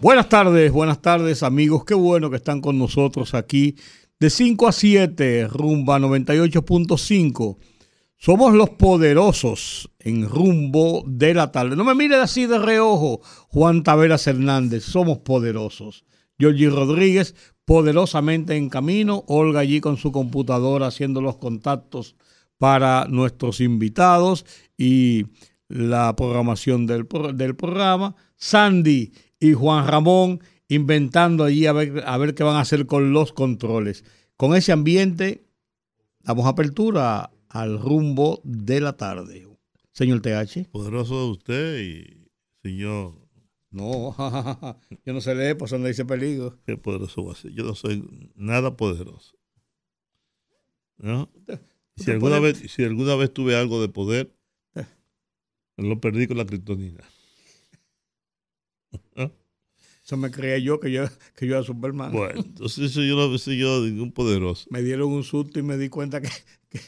Buenas tardes, buenas tardes amigos. Qué bueno que están con nosotros aquí de 5 a 7, rumba 98.5. Somos los poderosos en rumbo de la tarde. No me mire así de reojo, Juan Taveras Hernández. Somos poderosos. Georgie Rodríguez, poderosamente en camino. Olga allí con su computadora haciendo los contactos para nuestros invitados y la programación del, del programa. Sandy y Juan Ramón inventando allí a ver, a ver qué van a hacer con los controles. Con ese ambiente, damos apertura al rumbo de la tarde. Señor TH. Poderoso de usted y señor. No, yo no sé leer, pues donde dice peligro. Qué poderoso va a ser. Yo no soy nada poderoso. ¿No? Si alguna, vez, si alguna vez tuve algo de poder, lo perdí con la criptonina. Eso me creía yo que yo, que yo era Superman. Bueno, entonces eso yo no soy yo ningún poderoso. Me dieron un susto y me di cuenta que, que,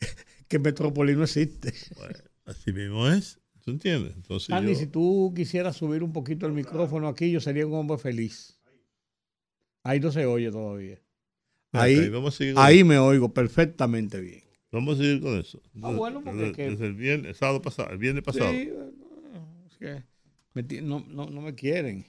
que Metrópoli no existe. Bueno, así mismo es. ¿Tú entiendes? Entonces Andy, yo- si tú quisieras subir un poquito el micrófono aquí, yo sería un hombre feliz. Ahí no se oye todavía. Ahí, vamos a seguir con ahí eso. me oigo perfectamente bien. Vamos a seguir con eso. Ah, bueno, porque desde, que- desde el, viernes, el sábado pasado, el viernes pasado. Sí, bueno, es que me ti- no, no, no me quieren.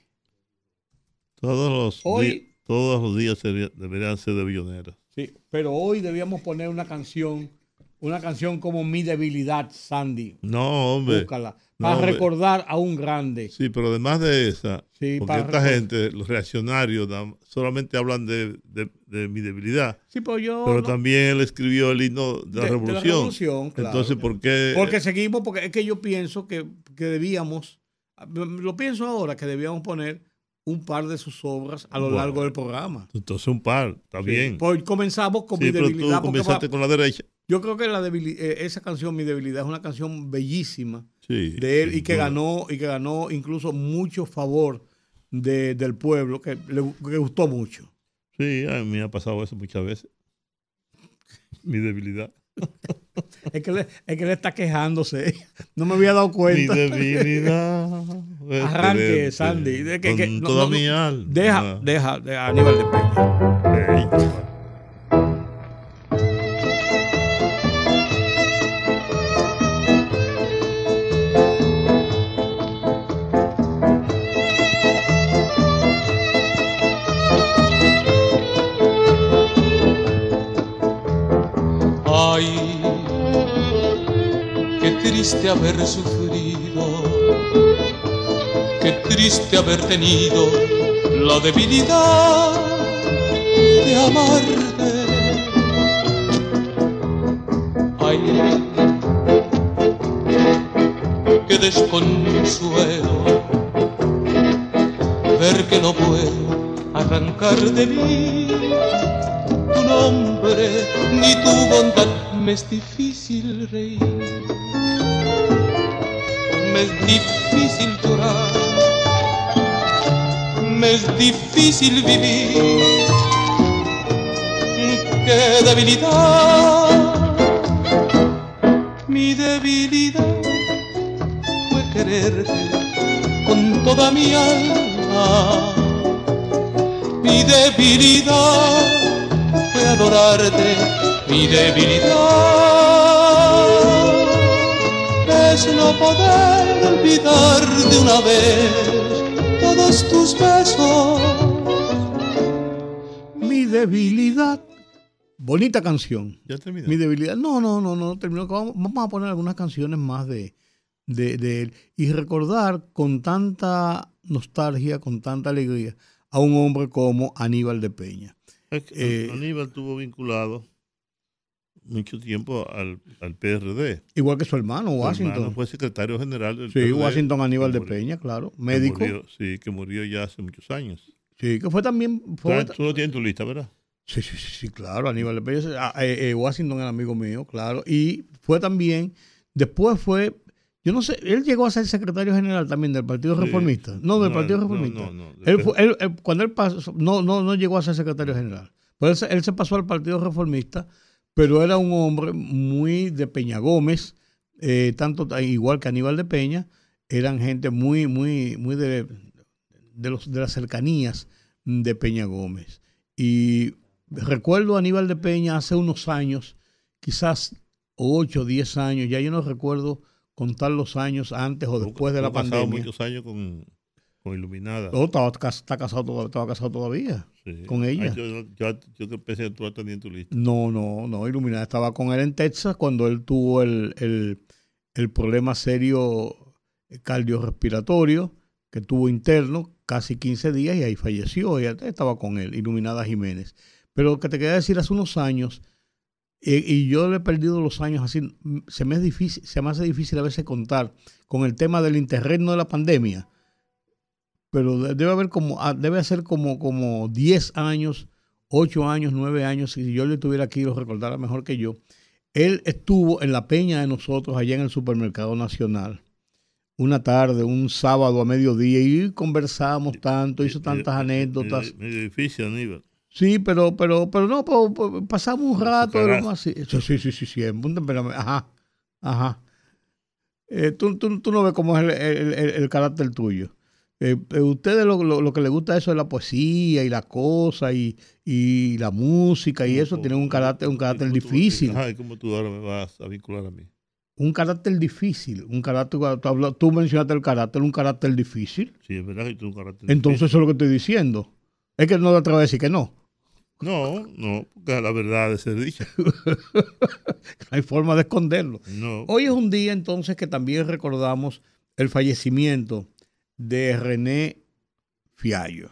Todos los, Hoy- todos los días deberían ser de billoneros. Sí, pero hoy debíamos poner una canción, una canción como Mi debilidad, Sandy. No, hombre. Búscala. No, Para hombre. recordar a un grande. Sí, pero además de esa, Sí, porque esta recordar. gente, los reaccionarios, solamente hablan de, de- de mi debilidad. Sí, pero yo. Pero no- también él escribió el himno de la De- de la revolución. revolución, claro. Entonces, ¿por qué? Porque seguimos, porque es que yo pienso que, que debíamos, lo pienso ahora, que debíamos poner un par de sus obras a lo Bueno. largo del programa. Entonces, un par, está bien. Pues comenzamos con Sí, mi pero tú debilidad. comenzaste va- con la derecha. yo creo que la eh, esa canción, Mi debilidad, es una canción bellísima Sí. de él y que ganó, y que ganó incluso mucho favor de- del pueblo, que le, que gustó mucho. Sí, a mí me ha pasado eso muchas veces. Mi debilidad. Es que, le, es que le está quejándose. No me había dado Mi cuenta. debilidad. Arranque, Sandy. Que- con que- no, toda no, mi no. alma. Deja, deja, deja, Aníbal de Peña. Qué triste haber sufrido, qué triste haber tenido la debilidad de amarte. Ay, qué desconsuelo ver que no puedo arrancar de mí tu nombre ni tu bondad me es difícil llorar me es difícil vivir. Qué debilidad mi debilidad fue quererte con toda mi alma. Mi debilidad fue adorarte, mi debilidad es no poder olvidar de una vez todos tus besos. Mi debilidad. Bonita canción. Ya terminé. Mi debilidad. No, no, no, no terminó. Vamos, vamos a poner algunas canciones más de, de, de él y recordar con tanta nostalgia, con tanta alegría a un hombre como Aníbal de Peña. Es que Eh, Aníbal estuvo vinculado mucho tiempo al, al PRD. Igual que su hermano, Su Washington. hermano fue secretario general del sí, PRD, Washington Aníbal de Peña, claro. Médico. murió, sí, que murió ya hace muchos años. Sí, que fue también... Fue, tú lo tienes en tu lista, ¿verdad? Sí, sí, sí, claro, Aníbal de Peña. Eh, eh, Washington era amigo mío, claro. Y fue también, después fue, yo no sé, él llegó a ser secretario general también del Partido Reformista. No, del Partido Reformista. No, no, él, él, cuando él pasó, no, no, no llegó a ser secretario general. Pues él, él, se pasó al Partido Reformista, pero era un hombre muy de Peña Gómez, eh, tanto igual que Aníbal de Peña, eran gente muy, muy, muy de, de, los, de las cercanías de Peña Gómez. Y recuerdo a Aníbal de Peña hace unos años, quizás 8 o 10 años, ya yo no recuerdo contar los años antes o después de la pandemia. muchos años con, con Iluminada. No, estaba, está casado, estaba casado todavía con ella. yo, yo, yo, pensé que tú en tu lista. No, no, no. Iluminada estaba con él en Texas cuando él tuvo el, el, el problema serio cardiorrespiratorio que tuvo interno casi 15 días y ahí falleció. Ella estaba con él, Iluminada Jiménez. Pero lo que te quería decir hace unos años, y yo le he perdido los años así, se me, es difícil, se me hace difícil a veces contar con el tema del interregno de la pandemia, pero debe haber como, ah, debe ser como, como 10 años, 8 años, 9 años, si yo le tuviera aquí lo recordara mejor que yo. Él estuvo en la peña de nosotros allá en el supermercado nacional una tarde, un sábado a mediodía y conversamos tanto, hizo tantas anécdotas. Medio difícil, Aníbal. Sí, pero, pero, pero no, pasamos un rato, así. Sí, sí, sí, sí, ajá, ajá. Eh, tú, tú, tú, no ves cómo es el, el, carácter tuyo. Eh, eh, ustedes lo, lo, que les gusta eso es la poesía y la cosa y, y la música y eso tienen un carácter, un carácter difícil. Ajá, ¿cómo tú ahora me vas a vincular a mí? Un carácter difícil, un carácter, tú, tú mencionaste el carácter, un carácter difícil. Sí, es verdad que tú un carácter Entonces eso es lo que estoy diciendo. Es que no te atrevo a decir que no. No, no, porque la verdad de ser dicha. no hay forma de esconderlo. No. Hoy es un día entonces que también recordamos el fallecimiento de René Fiallo.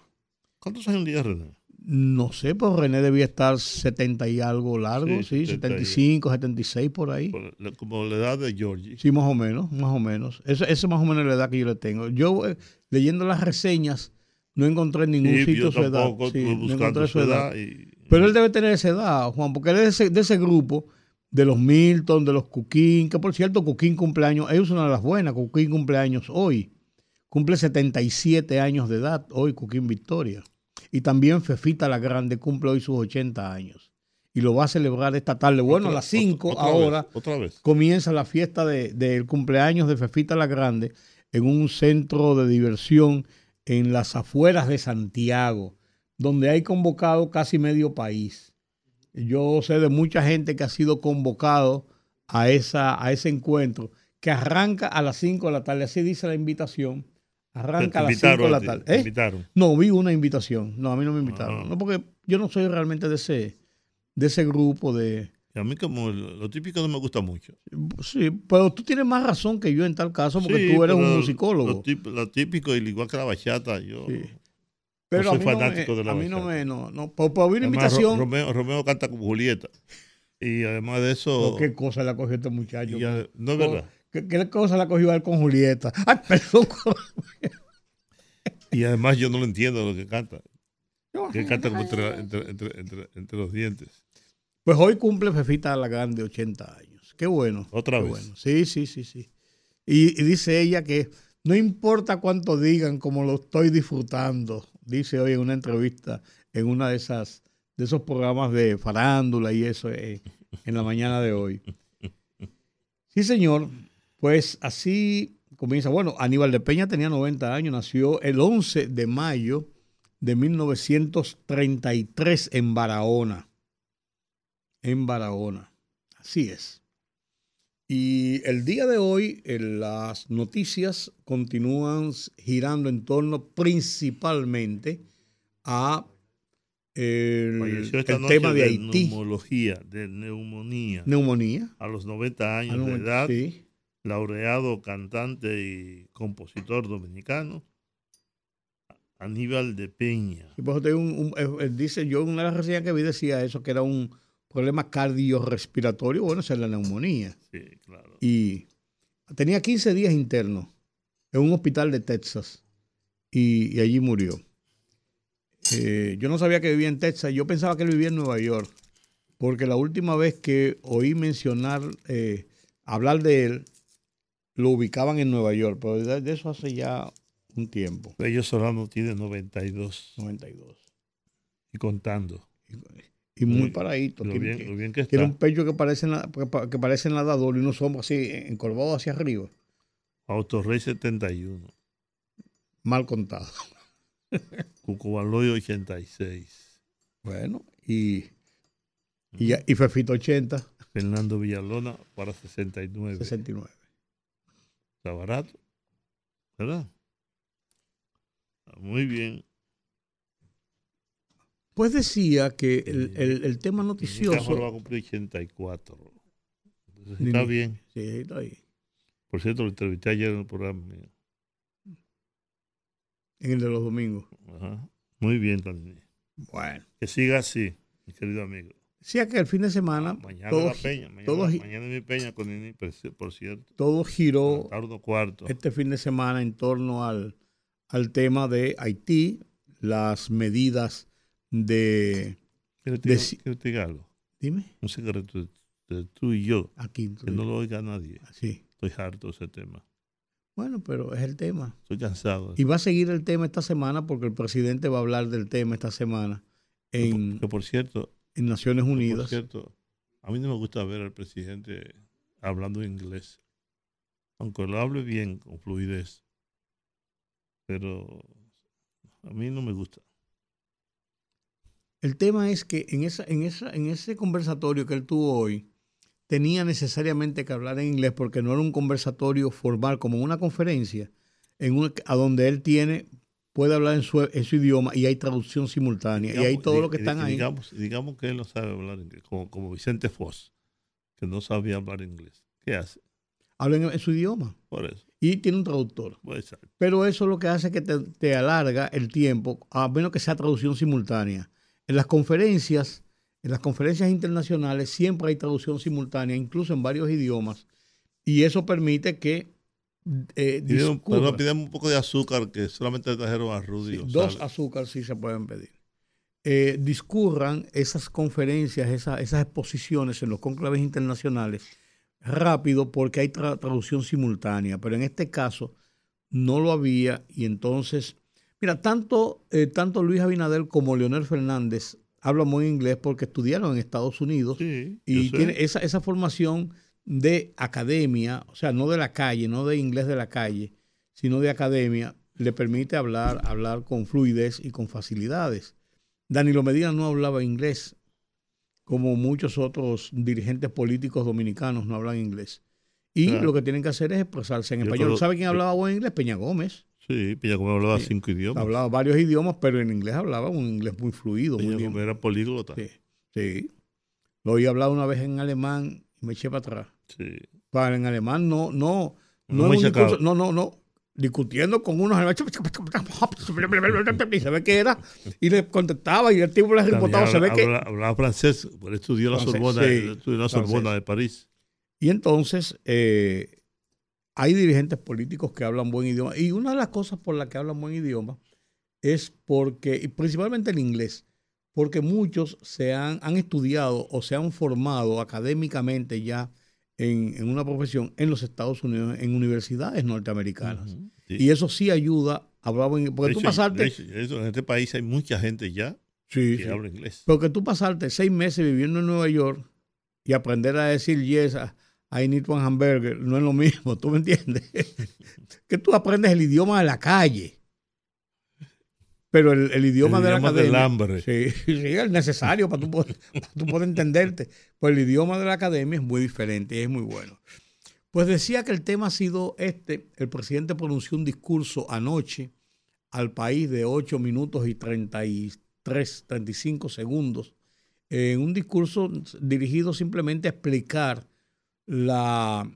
¿Cuántos años día René? No sé, pues René debía estar 70 y algo largo, sí, 75, 76 por ahí. como la edad de Georgie. Sí, más o menos, más o menos. Esa es más o menos la edad que yo le tengo. Yo, eh, leyendo las reseñas, no encontré en ningún sitio su edad. no encontré su edad. Pero él debe tener esa edad, Juan, porque él es de ese, grupo de los Milton, de los Cuquín, que por cierto, Cuquín cumpleaños, ellos son una de las buenas, Cuquín cumpleaños hoy. Cumple 77 años de edad hoy, Cuquín Victoria. Y también Fefita la Grande cumple hoy sus 80 años. Y lo va a celebrar esta tarde. Bueno, a las 5 ahora otra vez. comienza la fiesta del de, cumpleaños de Fefita la Grande en un centro de diversión en las afueras de Santiago, donde hay convocado casi medio país. Yo sé de mucha gente que ha sido convocado a, esa, a ese encuentro, que arranca a las 5 de la tarde, así dice la invitación. Arranca a las 5 de la tarde. ¿Eh? No, vi una invitación. No, a mí no me invitaron. Ah. No, porque yo no soy realmente de ese, de ese grupo de, a mí como lo típico no me gusta mucho. Sí, pero tú tienes más razón que yo en tal caso porque tú eres un musicólogo. Lo, típico, igual que la bachata, yo pero soy fanático de la bachata. A mí no me, no, no, por, una invitación. Romeo, Romeo, canta con Julieta. Y además de eso... ¿Qué cosa le ha cogido este muchacho? no es verdad. ¿Qué, cosa le ha cogido él con Julieta? Ay, perdón. y además yo no lo entiendo lo que canta. Que canta como entre, entre, entre, entre los dientes. Pues hoy cumple Fefita la Grande 80 años. Qué bueno. Otra vez. Bueno. Sí, sí, sí, sí. Y, dice ella que no importa cuánto digan, como lo estoy disfrutando, dice hoy en una entrevista en una de esas de esos programas de farándula y eso eh, en la mañana de hoy. Sí, señor. Pues así comienza. Bueno, Aníbal de Peña tenía 90 años, nació el 11 de mayo de 1933 en Barahona en Barahona. Así es. Y el día de hoy las noticias continúan girando en torno principalmente a el, tema de Haití. Neumología, de neumonía. Neumonía. A los 90 años de edad. Sí. Laureado cantante y compositor dominicano. Aníbal de Peña. Y pues, un, eh, dice, yo una de las reseñas que vi decía eso, que era un, problema cardiorrespiratorio, bueno, esa es la neumonía. Sí, claro. Y tenía 15 días internos en un hospital de Texas y, allí murió. Eh, yo no sabía que vivía en Texas, yo pensaba que él vivía en Nueva York, porque la última vez que oí mencionar, eh, hablar de él, lo ubicaban en Nueva York, pero de, eso hace ya un tiempo. Ellos Solano tiene 92. 92. Y contando. Y, muy paradito. Lo tiene, bien, bien que está. tiene un pecho que parece, que parece nadador y unos hombros así encorvados hacia arriba. Autorrey 71. Mal contado. Cucubaloy 86. Bueno, y, y, y Fefito 80. Fernando Villalona para 69. 69. Está barato. ¿Verdad? Muy bien. Pues decía que el, el, el tema noticioso. va a cumplir 84. Entonces, está bien. Sí, está ahí. Por cierto, lo entrevisté ayer en el programa mío. En el de los domingos. Ajá. Muy bien también. Bueno. Que siga así, mi querido amigo. Decía que el fin de semana. Mañana todo, la peña. Mañana, todo, mañana mi peña con Nini, por cierto. Todo giró Tardo cuarto. este fin de semana en torno al, al tema de Haití, las medidas de. ¿Quiero algo? Dime. Un secreto de tú y yo, Aquí. que no lo oiga nadie. Sí. Estoy harto de ese tema. Bueno, pero es el tema. Estoy cansado. Y va a seguir el tema esta semana porque el presidente va a hablar del tema esta semana Que en, por, que por cierto, en Naciones que por Unidas. cierto, a mí no me gusta ver al presidente hablando inglés. Aunque lo hable bien, con fluidez. Pero a mí no me gusta. El tema es que en, esa, en, esa, en ese conversatorio que él tuvo hoy, tenía necesariamente que hablar en inglés porque no era un conversatorio formal como una conferencia, en un, a donde él tiene, puede hablar en su, en su idioma y hay traducción simultánea. y hay todo lo que están ahí. Digamos, digamos que él no sabe hablar inglés, como, como Vicente Foss, que no sabía hablar inglés. ¿Qué hace? Hablan en, en su idioma. Por eso. Y tiene un traductor. Puede ser. Pero eso lo que hace es que te, te alarga el tiempo, a menos que sea traducción simultánea. En las conferencias, en las conferencias internacionales siempre hay traducción simultánea, incluso en varios idiomas, y eso permite que eh, Pidieron- discurra- pero pidieron un poco de azúcar que solamente trajeron a Rudy. sí, dos azúcares sí se pueden pedir. Eh, discurran esas conferencias, esa- esas exposiciones en los conclaves internacionales rápido porque hay tra- traducción simultánea, pero en este caso no lo había y entonces, mira, tanto, eh, tanto Luis Abinader como Leonel Fernández hablan muy inglés porque estudiaron en Estados Unidos Sí, y tiene esa, esa formación de academia, o sea, no de la calle, no de inglés de la calle, sino de academia, le permite hablar, hablar con fluidez y con facilidades. Danilo Medina no hablaba inglés, como muchos otros dirigentes políticos dominicanos no hablan inglés. Y Claro. lo que tienen que hacer es expresarse en Yo español. todo- ¿Sabe quién yo- hablaba buen inglés? Peña Gómez. Sí, Peña Gómez hablaba Sí. cinco idiomas. Hablaba varios idiomas, pero en inglés hablaba un inglés muy fluido. Muy Peña bien. Gómez era políglota. Sí, sí. Lo oí hablar una vez en alemán me eché para atrás. Sí. Para en alemán no, no, No no, discurso, no, no, no. Discutiendo con unos alemanes. Y se ve que era. Y le contestaba y el tipo le rebotaba. Se ve habla- que. habla- hablaba francés, pero estudió la Francés, Sorbona, sí, estudió la francés. Sorbona de París. Y entonces eh, hay dirigentes políticos que hablan buen idioma. Y una de las cosas por las que hablan buen idioma es porque, y principalmente el inglés, porque muchos se han, han estudiado o se han formado académicamente ya en, en una profesión en los Estados Unidos, en universidades norteamericanas. Sí. Y eso sí ayuda a hablar buen De Porque tú hecho, pasarte. de hecho, eso, en este país hay mucha gente ya sí, que sí. habla inglés. Porque tú pasarte seis meses viviendo en Nueva York y aprender a decir yes, I need one hamburger, no es lo mismo, ¿tú me entiendes? que tú aprendes el idioma de la calle. Pero el, el idioma El de la idioma del academia. hambre. Sí, sí, es necesario para tú, poder, para tú poder entenderte. Pues el idioma de la academia es muy diferente y es muy bueno. Pues decía que el tema ha sido este. El presidente pronunció un discurso anoche al país de 8 minutos y 33, 35 segundos. eh, un discurso dirigido simplemente a explicar la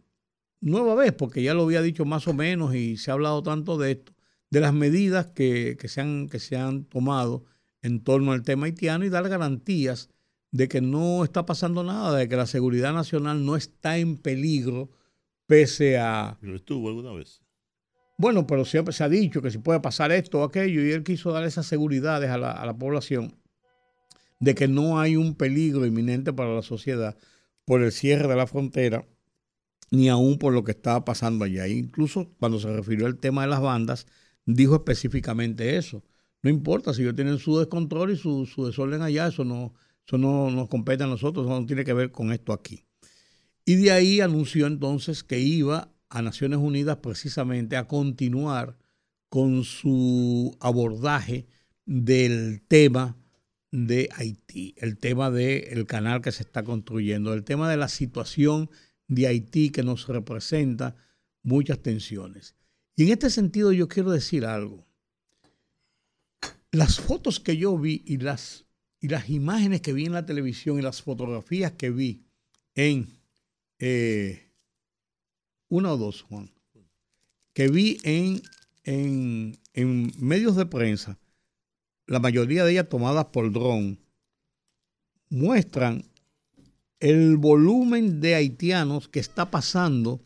nueva vez, porque ya lo había dicho más o menos y se ha hablado tanto de esto, de las medidas que, que se, han, que se han tomado en torno al tema haitiano y dar garantías de que no está pasando nada, de que la seguridad nacional no está en peligro pese a... Pero estuvo alguna vez. Bueno, pero siempre se ha dicho que si puede pasar esto o aquello, y él quiso dar esas seguridades a la, a la población de que no hay un peligro inminente para la sociedad por el cierre de la frontera, ni aún por lo que estaba pasando allá. Incluso cuando se refirió al tema de las bandas, dijo específicamente eso. No importa si ellos tienen su descontrol y su, su desorden allá, eso no, eso no nos compete a nosotros, eso no tiene que ver con esto aquí. Y de ahí anunció entonces que iba a Naciones Unidas precisamente a continuar con su abordaje del tema de Haití, el tema del canal que se está construyendo, el tema de la situación de Haití que nos representa muchas tensiones. Y en este sentido yo quiero decir algo. Las fotos que yo vi y las, y las imágenes que vi en la televisión y las fotografías que vi en eh, una o dos, Juan, que vi en, en, en medios de prensa, la mayoría de ellas tomadas por dron, muestran el volumen de haitianos que está pasando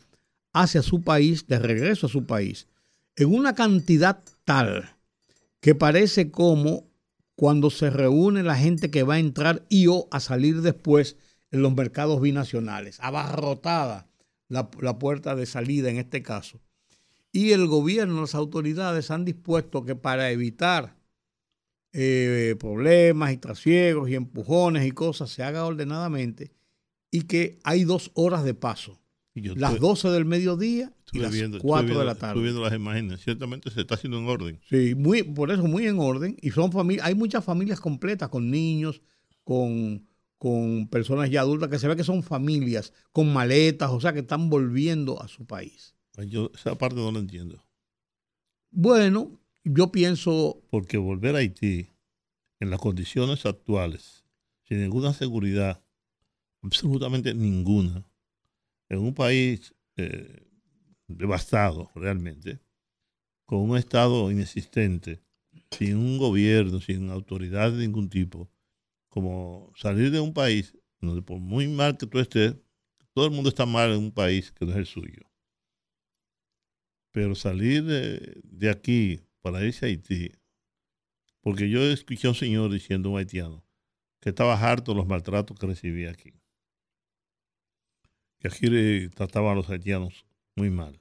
hacia su país, de regreso a su país, en una cantidad tal que parece como cuando se reúne la gente que va a entrar y o a salir después en los mercados binacionales, abarrotada la, puerta de salida en este caso. Y el gobierno, las autoridades han dispuesto que para evitar eh, problemas y trasiegos y empujones y cosas se haga ordenadamente y que hay dos horas de paso. Las 12 del mediodía y las 4 de la tarde. Estoy viendo las imágenes. Ciertamente se está haciendo en orden. Sí, muy, por eso muy en orden. Y son familias, hay muchas familias completas con niños, con, con personas ya adultas, que se ve que son familias con maletas, o sea, que están volviendo a su país. Yo esa parte no la entiendo. Bueno, yo pienso... Porque volver a Haití en las condiciones actuales, sin ninguna seguridad, absolutamente ninguna, en un país eh, devastado realmente, con un Estado inexistente, sin un gobierno, sin autoridad de ningún tipo, como salir de un país donde por muy mal que tú estés, todo el mundo está mal en un país que no es el suyo. Pero salir de, de aquí para irse a Haití, porque yo escuché a un señor diciendo, un haitiano, que estaba harto de los maltratos que recibía aquí que aquí trataban a los haitianos muy mal.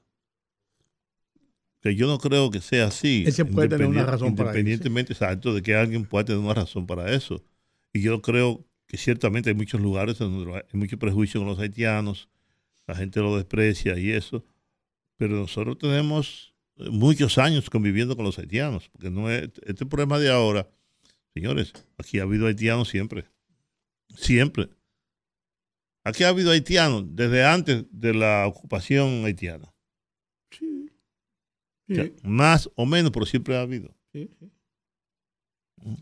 Que yo no creo que sea así. Ese puede tener una razón para Independientemente, exacto, de que alguien pueda tener una razón para eso. Y yo creo que ciertamente hay muchos lugares donde hay mucho prejuicio con los haitianos, la gente lo desprecia y eso, pero nosotros tenemos muchos años conviviendo con los haitianos, porque no es, este problema de ahora, señores, aquí ha habido haitianos siempre, siempre. Aquí ha habido haitianos desde antes de la ocupación haitiana. Sí. más o menos, pero siempre ha habido. Sí,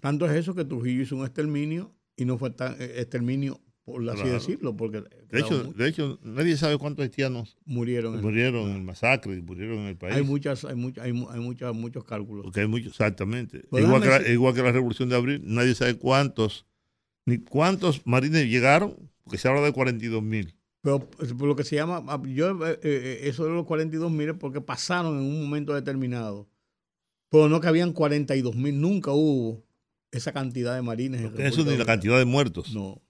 Tanto es eso que Trujillo hizo un exterminio y no fue tan eh, exterminio, por así decirlo. Porque de hecho, de hecho, nadie sabe cuántos haitianos murieron, murieron en el masacre, murieron en el país. Hay muchas, hay muchas, hay, muchas, muchos cálculos. Porque hay muchos, exactamente. Pues igual que, la, igual que la revolución de abril, nadie sabe cuántos, ni cuántos marines llegaron porque se habla de 42 mil. Pero por lo que se llama, ah, yo eh, eh, eso de los 42 mil es porque pasaron en un momento determinado. Pero no que habían 42 mil, nunca hubo esa cantidad de marines. En eso ni la cantidad de muertos. No.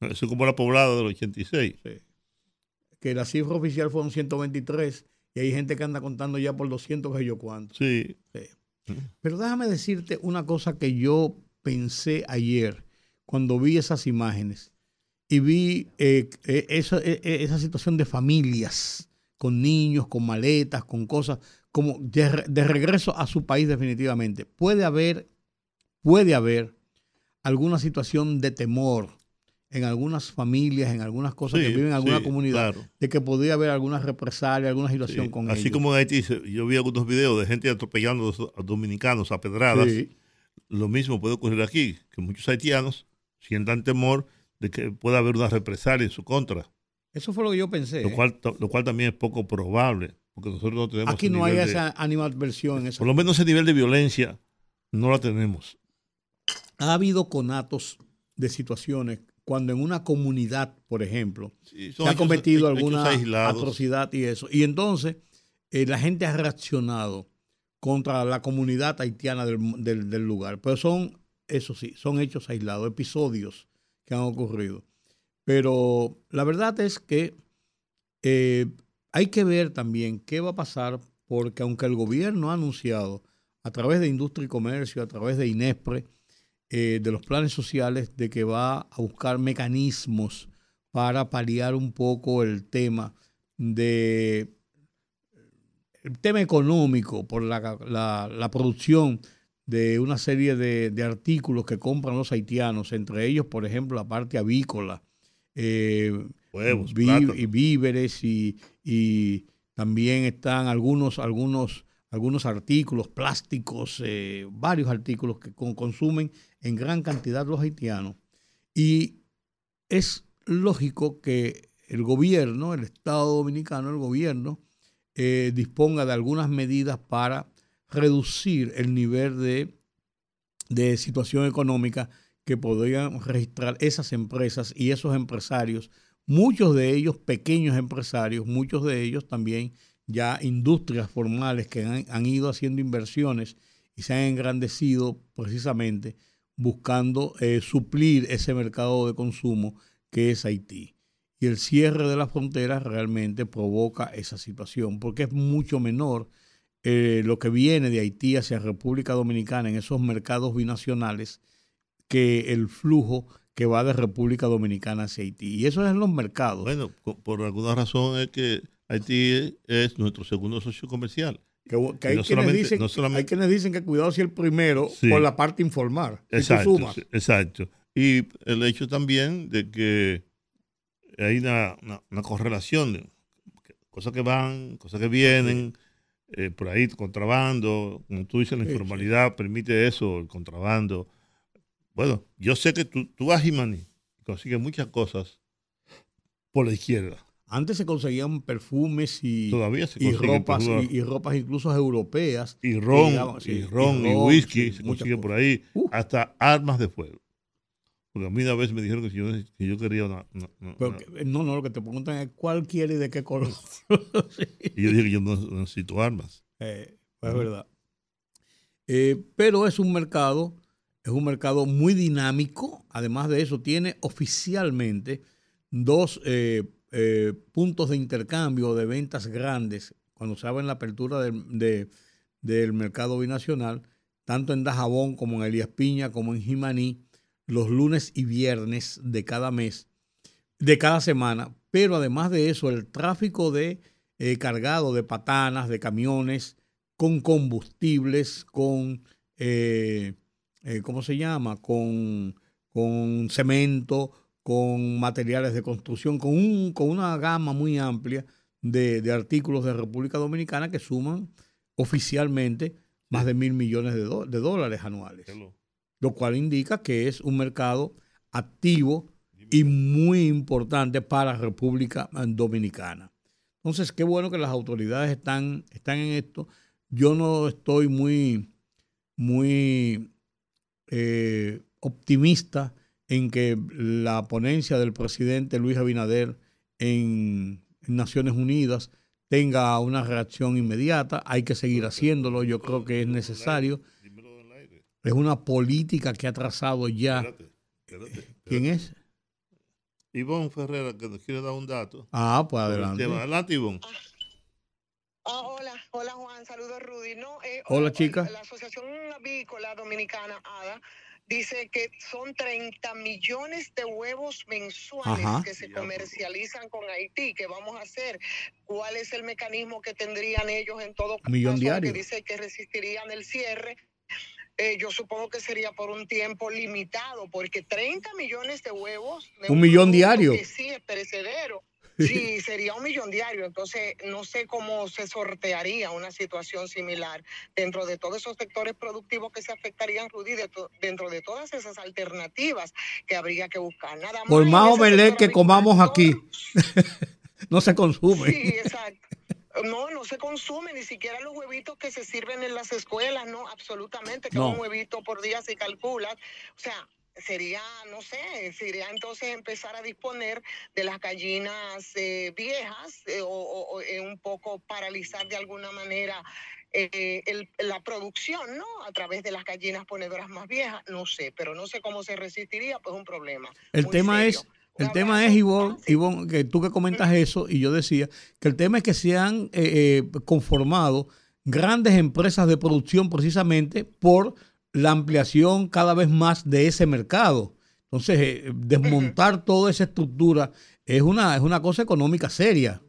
Eso es como la poblada del 86. Sí. Que la cifra oficial fueron 123 y hay gente que anda contando ya por 200 que yo cuánto. Sí. sí. Pero déjame decirte una cosa que yo pensé ayer cuando vi esas imágenes y vi eh, eh, esa, eh, esa, situación de familias con niños, con maletas, con cosas, como de, regreso a su país definitivamente. Puede haber, puede haber alguna situación de temor en algunas familias, en algunas cosas que viven en alguna comunidad, de que podría haber alguna represalia, alguna situación con Así como en Haití, yo vi algunos videos de gente atropellando a dominicanos a pedradas. Lo mismo puede ocurrir aquí, que muchos haitianos sientan temor de que pueda haber una represalia en su contra. Eso fue lo que yo pensé. Lo, ¿eh? cual, lo cual también es poco probable, porque nosotros no tenemos... Aquí no hay esa animadversión. Por lo menos ese nivel de violencia no la tenemos. Ha habido conatos de situaciones cuando en una comunidad, por ejemplo, se ha cometido alguna atrocidad y eso. Y entonces eh, la gente ha reaccionado contra la comunidad haitiana del, del, lugar. Pero son, eso sí, son hechos aislados, episodios que han ocurrido. Pero la verdad es que eh, hay que ver también qué va a pasar, porque aunque el gobierno ha anunciado a través de Industria y Comercio, a través de INESPRE, eh, de los planes sociales, de que va a buscar mecanismos para paliar un poco el tema de el tema económico por la, producción de una serie de, artículos que compran los haitianos, entre ellos, por ejemplo, la parte avícola, eh, y víveres y, y, también están algunos, algunos, algunos artículos plásticos, eh, varios artículos que consumen en gran cantidad los haitianos. Y es lógico que el gobierno, el Estado dominicano, el gobierno, eh, disponga de algunas medidas para reducir el nivel de, de situación económica que podrían registrar esas empresas y esos empresarios, muchos de ellos pequeños empresarios, muchos de ellos también ya industrias formales que han, ido haciendo inversiones y se han engrandecido precisamente buscando eh, suplir ese mercado de consumo que es Haití. Y el cierre de las fronteras realmente provoca esa situación, porque es mucho menor eh, lo que viene de Haití hacia República Dominicana en esos mercados binacionales que el flujo que va de República Dominicana hacia Haití. Y eso es en los mercados. Bueno, por alguna razón es que Haití es nuestro segundo socio comercial. Que, hay, quienes dicen, hay, quienes dicen, que cuidado si el primero por la parte informal. Exacto, exacto. Y el hecho también de que hay una, correlación, cosas que van, cosas que vienen, eh, por ahí contrabando, como tú dices, la informalidad permite eso, el contrabando. Bueno, yo sé que tú, tú vas y consigues muchas cosas por la izquierda. Antes se conseguían perfumes y, Todavía y ropas y, ropas incluso europeas. Y ron, y, ron, y, whisky se consigue por ahí. Hasta armas de fuego. Porque a mí una vez me dijeron que yo, que yo quería una, No, no, lo que te preguntan es cuál quiere y de qué color. Y yo dije que yo no, necesito armas. Eh, pues es verdad. Eh, pero es un mercado, es un mercado muy dinámico. Además de eso, tiene oficialmente dos eh, puntos de intercambio de ventas grandes cuando se abre la apertura del, del mercado binacional, tanto en Dajabón como en Elías Piña, como en Jimaní los lunes y viernes de cada mes, de cada semana, pero además de eso, el tráfico de eh, cargado de patanas, de camiones, con combustibles, con, eh, eh, ¿cómo se llama? Con, con cemento, con materiales de construcción, con, un, con una gama muy amplia de, de, artículos de República Dominicana que suman oficialmente más de mil millones de, de dólares anuales lo cual indica que es un mercado activo y muy importante para República Dominicana. Entonces, qué bueno que las autoridades están, están en esto. Yo no estoy muy, muy eh, optimista en que la ponencia del presidente Luis Abinader en Naciones Unidas tenga una reacción inmediata. Hay que seguir haciéndolo. Yo creo que es necesario es una política que ha trazado ya. Espérate, espérate, ¿Quién es? Ivonne Ferrera, que nos quiere dar un dato. Ah, pues adelante. Adelante, Ivonne. Ah, hola, hola Juan, saludos Rudy. No, eh, hola, chica. La Asociación Avícola Dominicana, ADA, dice que son 30 millones de huevos mensuales que se comercializan con Haití. ¿Qué vamos a hacer? ¿Cuál es el mecanismo que tendrían ellos en todo caso? Millón diario. Que dice que resistirían el cierre eh, yo supongo que sería por un tiempo limitado, porque 30 millones de huevos. un, millón diario. sí, es perecedero. Sí, sería un millón diario. Entonces, no sé cómo se sortearía una situación similar dentro de todos esos sectores productivos que se afectarían, Rudy, dentro de todas esas alternativas que habría que buscar. Nada Por más omelette que comamos aquí, no se consume. Sí, exacto. No, no se consume ni siquiera los huevitos que se sirven en las escuelas, no, absolutamente, que un huevito por día se calcula. O sea, sería, no sé, sería entonces empezar a disponer de las gallinas eh, viejas eh, o, o- eh, un poco paralizar de alguna manera eh, el- la producción, ¿no? A través de las gallinas ponedoras más viejas, no sé, pero no sé cómo se resistiría, pues un problema. El tema serio. es, El tema es, Ivonne. Ivonne, que tú que comentas eso, y yo decía que el tema es que se han eh, eh, conformado grandes empresas de producción precisamente por la ampliación cada vez más de ese mercado. Entonces, eh, desmontar toda esa estructura es una, es una cosa económica seria.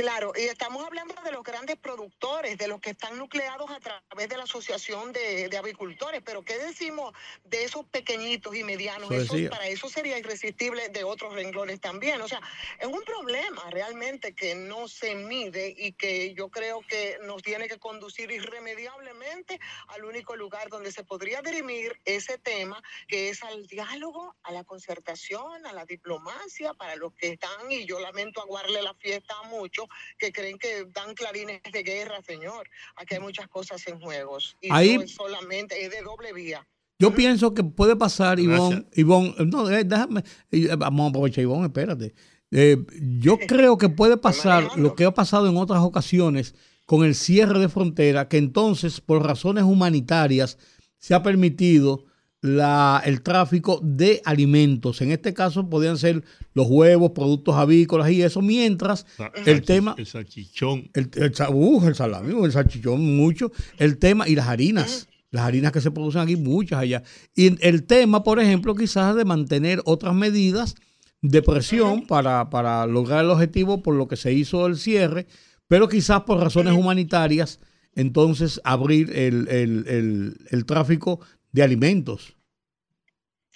Claro, y estamos hablando de los grandes productores, de los que están nucleados a través de la Asociación de, de Avicultores, pero ¿qué decimos de esos pequeñitos y medianos? Eso para eso sería irresistible de otros renglones también. O sea, es un problema realmente que no se mide y que yo creo que nos tiene que conducir irremediablemente al único lugar donde se podría dirimir ese tema, que es al diálogo, a la concertación, a la diplomacia, para los que están, y yo lamento aguarle la fiesta a muchos que creen que dan clarines de guerra, señor. Aquí hay muchas cosas en juegos. Y Ahí- no es solamente, es de doble vía. Yo pienso que puede pasar, Ivonne. Ivonne, no, eh, déjame, eh, vamos a aprovechar, Ivonne, espérate. Eh, yo creo que puede pasar lo que ha pasado en otras ocasiones con el cierre de frontera, que entonces, por razones humanitarias, se ha permitido la, el tráfico de alimentos. En este caso podrían ser los huevos, productos avícolas y eso, mientras Sa- el tema... El salchichón. El, el, uh, el salami, el salchichón, mucho. El tema, y las harinas. Las harinas que se producen aquí, muchas allá. Y el tema, por ejemplo, quizás de mantener otras medidas de presión para, para lograr el objetivo por lo que se hizo el cierre, pero quizás por razones humanitarias, entonces abrir el, el- el- el tráfico de alimentos.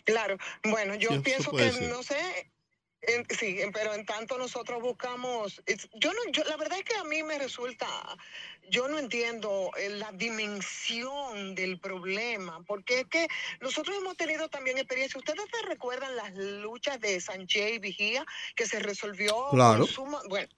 Claro, bueno, yo pienso que ser. no sé, en- sí, pero en tanto nosotros buscamos, yo no, yo, la verdad es que a mí me resulta, yo no entiendo eh, la dimensión del problema, porque es que nosotros hemos tenido también experiencia. Ustedes se recuerdan las luchas de Sánchez y Vigía que se resolvió Claro. con suma- bueno.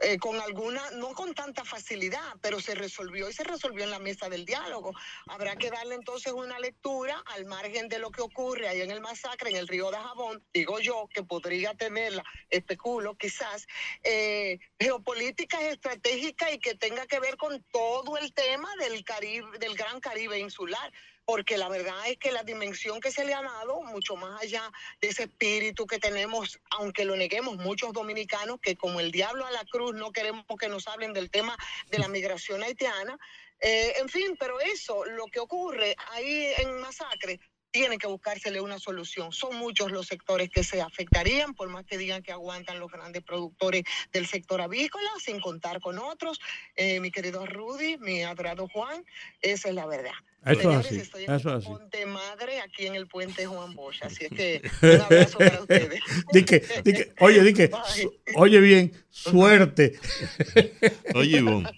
Eh, con alguna, no con tanta facilidad, pero se resolvió y se resolvió en la mesa del diálogo. Habrá que darle entonces una lectura al margen de lo que ocurre ahí en el masacre, en el río de Jabón, digo yo, que podría tenerla, especulo quizás, eh, geopolítica estratégica y que tenga que ver con todo el tema del Caribe, del Gran Caribe insular. Porque la verdad es que la dimensión que se le ha dado, mucho más allá de ese espíritu que tenemos, aunque lo neguemos muchos dominicanos, que como el diablo a la cruz no queremos que nos hablen del tema de la migración haitiana. Eh, en fin, pero eso, lo que ocurre ahí en Masacre, tiene que buscársele una solución. Son muchos los sectores que se afectarían, por más que digan que aguantan los grandes productores del sector avícola, sin contar con otros. Eh, mi querido Rudy, mi adorado Juan, esa es la verdad. Eso es Señores, así, estoy en eso el es así. Ponte Madre aquí en el puente Juan Bosch, así es que un abrazo para ustedes. Di que, di que- oye, di que, oye bien, suerte. Oye, Ivonne.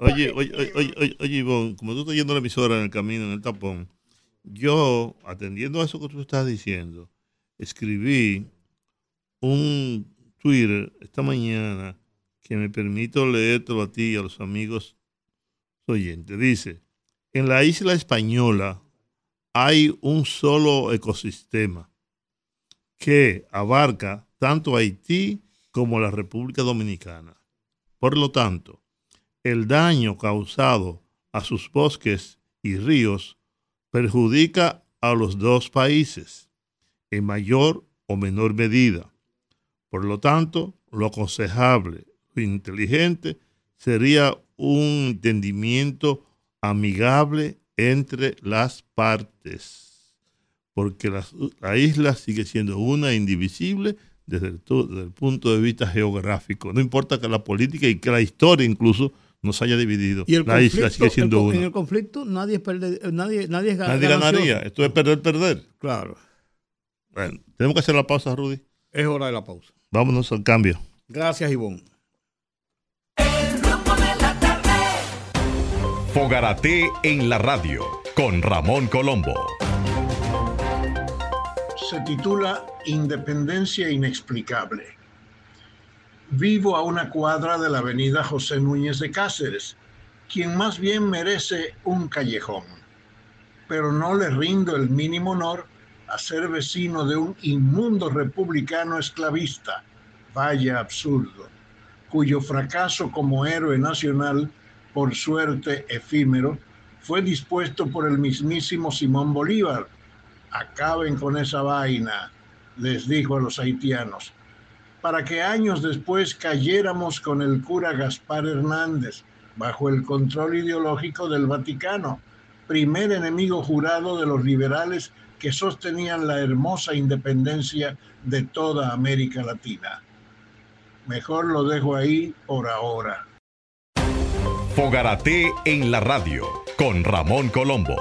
Oye, oye, oye, oye, oye, oye, Ivonne, como tú estás yendo a la emisora en el camino, en el tapón, yo, atendiendo a eso que tú estás diciendo, escribí un Twitter esta mañana que me permito leértelo a ti y a los amigos oyentes. Dice, en la isla española hay un solo ecosistema que abarca tanto Haití como la República Dominicana. Por lo tanto, el daño causado a sus bosques y ríos perjudica a los dos países en mayor o menor medida. Por lo tanto, lo aconsejable, lo inteligente, sería un entendimiento amigable entre las partes, porque la, la isla sigue siendo una indivisible desde el, desde el punto de vista geográfico. No importa que la política y que la historia incluso nos haya dividido. Y el la isla sigue siendo el co- en una. el conflicto nadie perde- nadie, nadie Nadie ganancioso. ganaría. Esto es perder, perder. Claro, Bueno, tenemos que hacer la pausa, Rudy. es hora de la pausa. Vámonos al cambio. Gracias, Ivonne. Fogarate en la radio con Ramón Colombo. se titula Independencia Inexplicable. Vivo a una cuadra de la avenida José Núñez de Cáceres, quien más bien merece un callejón, pero no le rindo el mínimo honor a ser vecino de un inmundo republicano esclavista, vaya absurdo, cuyo fracaso como héroe nacional, por suerte efímero, fue dispuesto por el mismísimo Simón Bolívar. Acaben con esa vaina, les dijo a los haitianos, para que años después cayéramos con el cura Gaspar Hernández bajo el control ideológico del Vaticano, primer enemigo jurado de los liberales que sostenían la hermosa independencia de toda América Latina. Mejor lo dejo ahí por ahora. Fogarate en la radio con Ramón Colombo.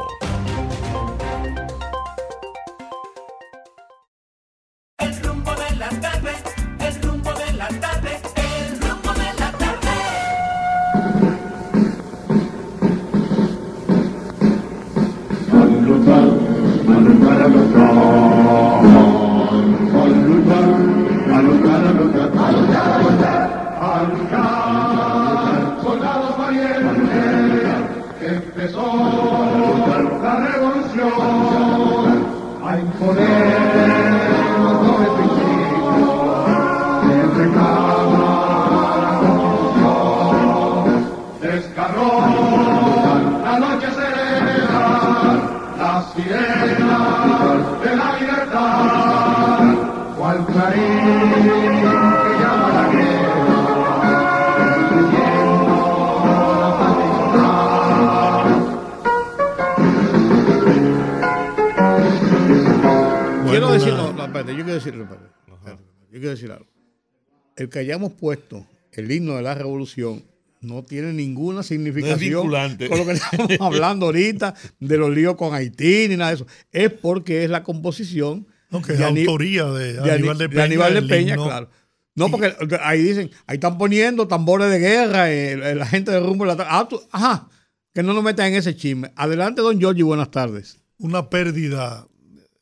Que hayamos puesto el himno de la revolución no tiene ninguna significación con lo que estamos hablando ahorita de los líos con Haití ni nada de eso. Es porque es la composición No, que de Ani- autoría de, de, Aníbal de Peña. Aníbal de Peña, claro. No, porque ahí dicen, ahí están poniendo tambores de guerra, eh, la gente de rumbo. de La, ah, tú- ajá, que no nos metan en ese chisme. Adelante, don Giorgi, buenas tardes. Una pérdida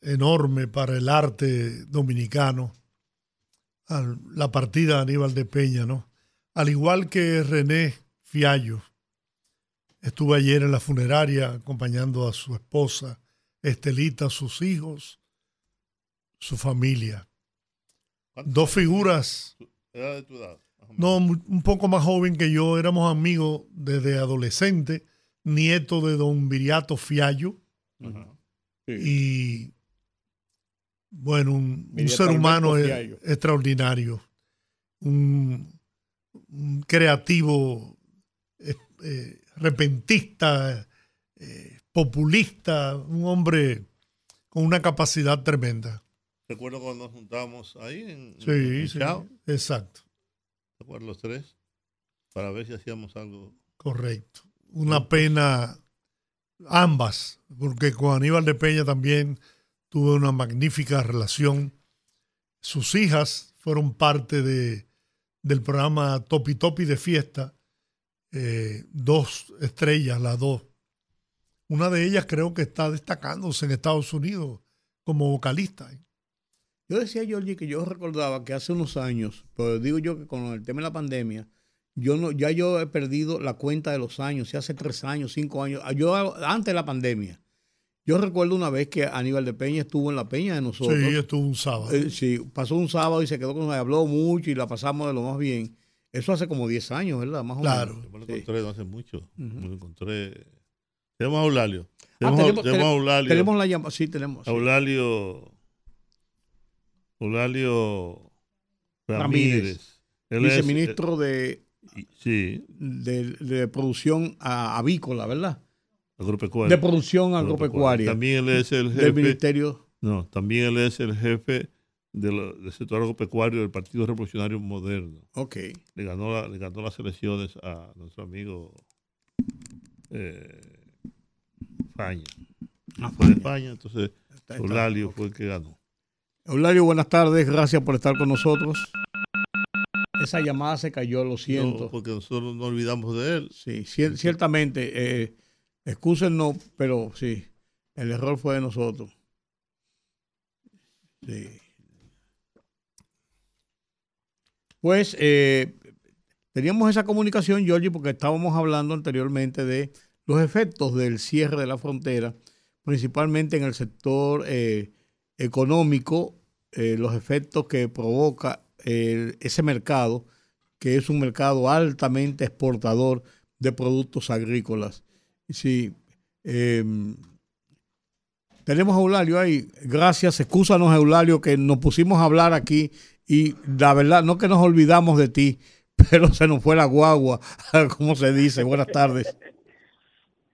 enorme para el arte dominicano. La partida de Aníbal de Peña, ¿no? Al igual que René Fiallo. Estuve ayer en la funeraria acompañando a su esposa, Estelita, sus hijos, su familia. Dos figuras Edad de tu edad. No, un poco más joven que yo, éramos amigos desde adolescente, nieto de don Viriato Fiallo Ajá. y bueno, un, ser humano extraordinario, un, un creativo, eh, eh, repentista, eh, populista, un hombre con una capacidad tremenda. Recuerdo cuando nos juntábamos ahí en, Sí, en sí, exacto, ¿te acuerdas los tres? Para ver si hacíamos algo. correcto. Una pena ambas, porque con Aníbal de Peña también tuve una magnífica relación. Sus hijas fueron parte de, del programa Topi Topi de fiesta, eh, dos estrellas, las dos. Una de ellas creo que está destacándose en Estados Unidos como vocalista. Yo decía, Giorgi, que yo recordaba que hace unos años, pero digo yo que con el tema de la pandemia, yo no, ya yo he perdido la cuenta de los años, si hace tres años, cinco años, yo antes de la pandemia. Yo recuerdo una vez que Aníbal de Peña estuvo en la peña de nosotros. Sí, estuvo un sábado. Eh, sí, pasó un sábado y se quedó con nosotros, habló mucho y la pasamos de lo más bien. Eso hace como 10 años, ¿verdad? Más o Claro. menos. Yo me lo Sí. encontré no hace mucho. Ujú. Me lo encontré. Tenemos a Eulalio. Ah, Tenemos, tenemos- a Eulalio. Tenemos la llamada, sí, tenemos. sí. Eulalio. Eulalio Ramírez, Ramírez. Él es, Viceministro de, eh, sí, de, de producción avícola, ¿verdad? Agropecuario. De producción agropecuaria. También él es el Del jefe. Ministerio. No, también él es el jefe de del sector agropecuario del Partido Revolucionario Moderno. Ok. Le ganó, la- le ganó las elecciones a nuestro amigo eh, Faña. Ah, Fue de. España, entonces Eulalio fue el que ganó. Eulario, buenas tardes. Gracias por estar con nosotros. Esa llamada se cayó, lo siento. No, porque nosotros no olvidamos de él. Sí, cier- ciertamente. Eh, excúsennos, pero sí, el error fue de nosotros. Sí. Pues eh, teníamos esa comunicación, Giorgi, porque estábamos hablando anteriormente de los efectos del cierre de la frontera, principalmente en el sector eh, económico, eh, los efectos que provoca ese mercado, que es un mercado altamente exportador de productos agrícolas. Sí, eh, tenemos a Eulalio ahí. Gracias, excúsanos Eulalio que nos pusimos a hablar aquí y la verdad, no que nos olvidamos de ti, pero se nos fue la guagua, como se dice. Buenas tardes.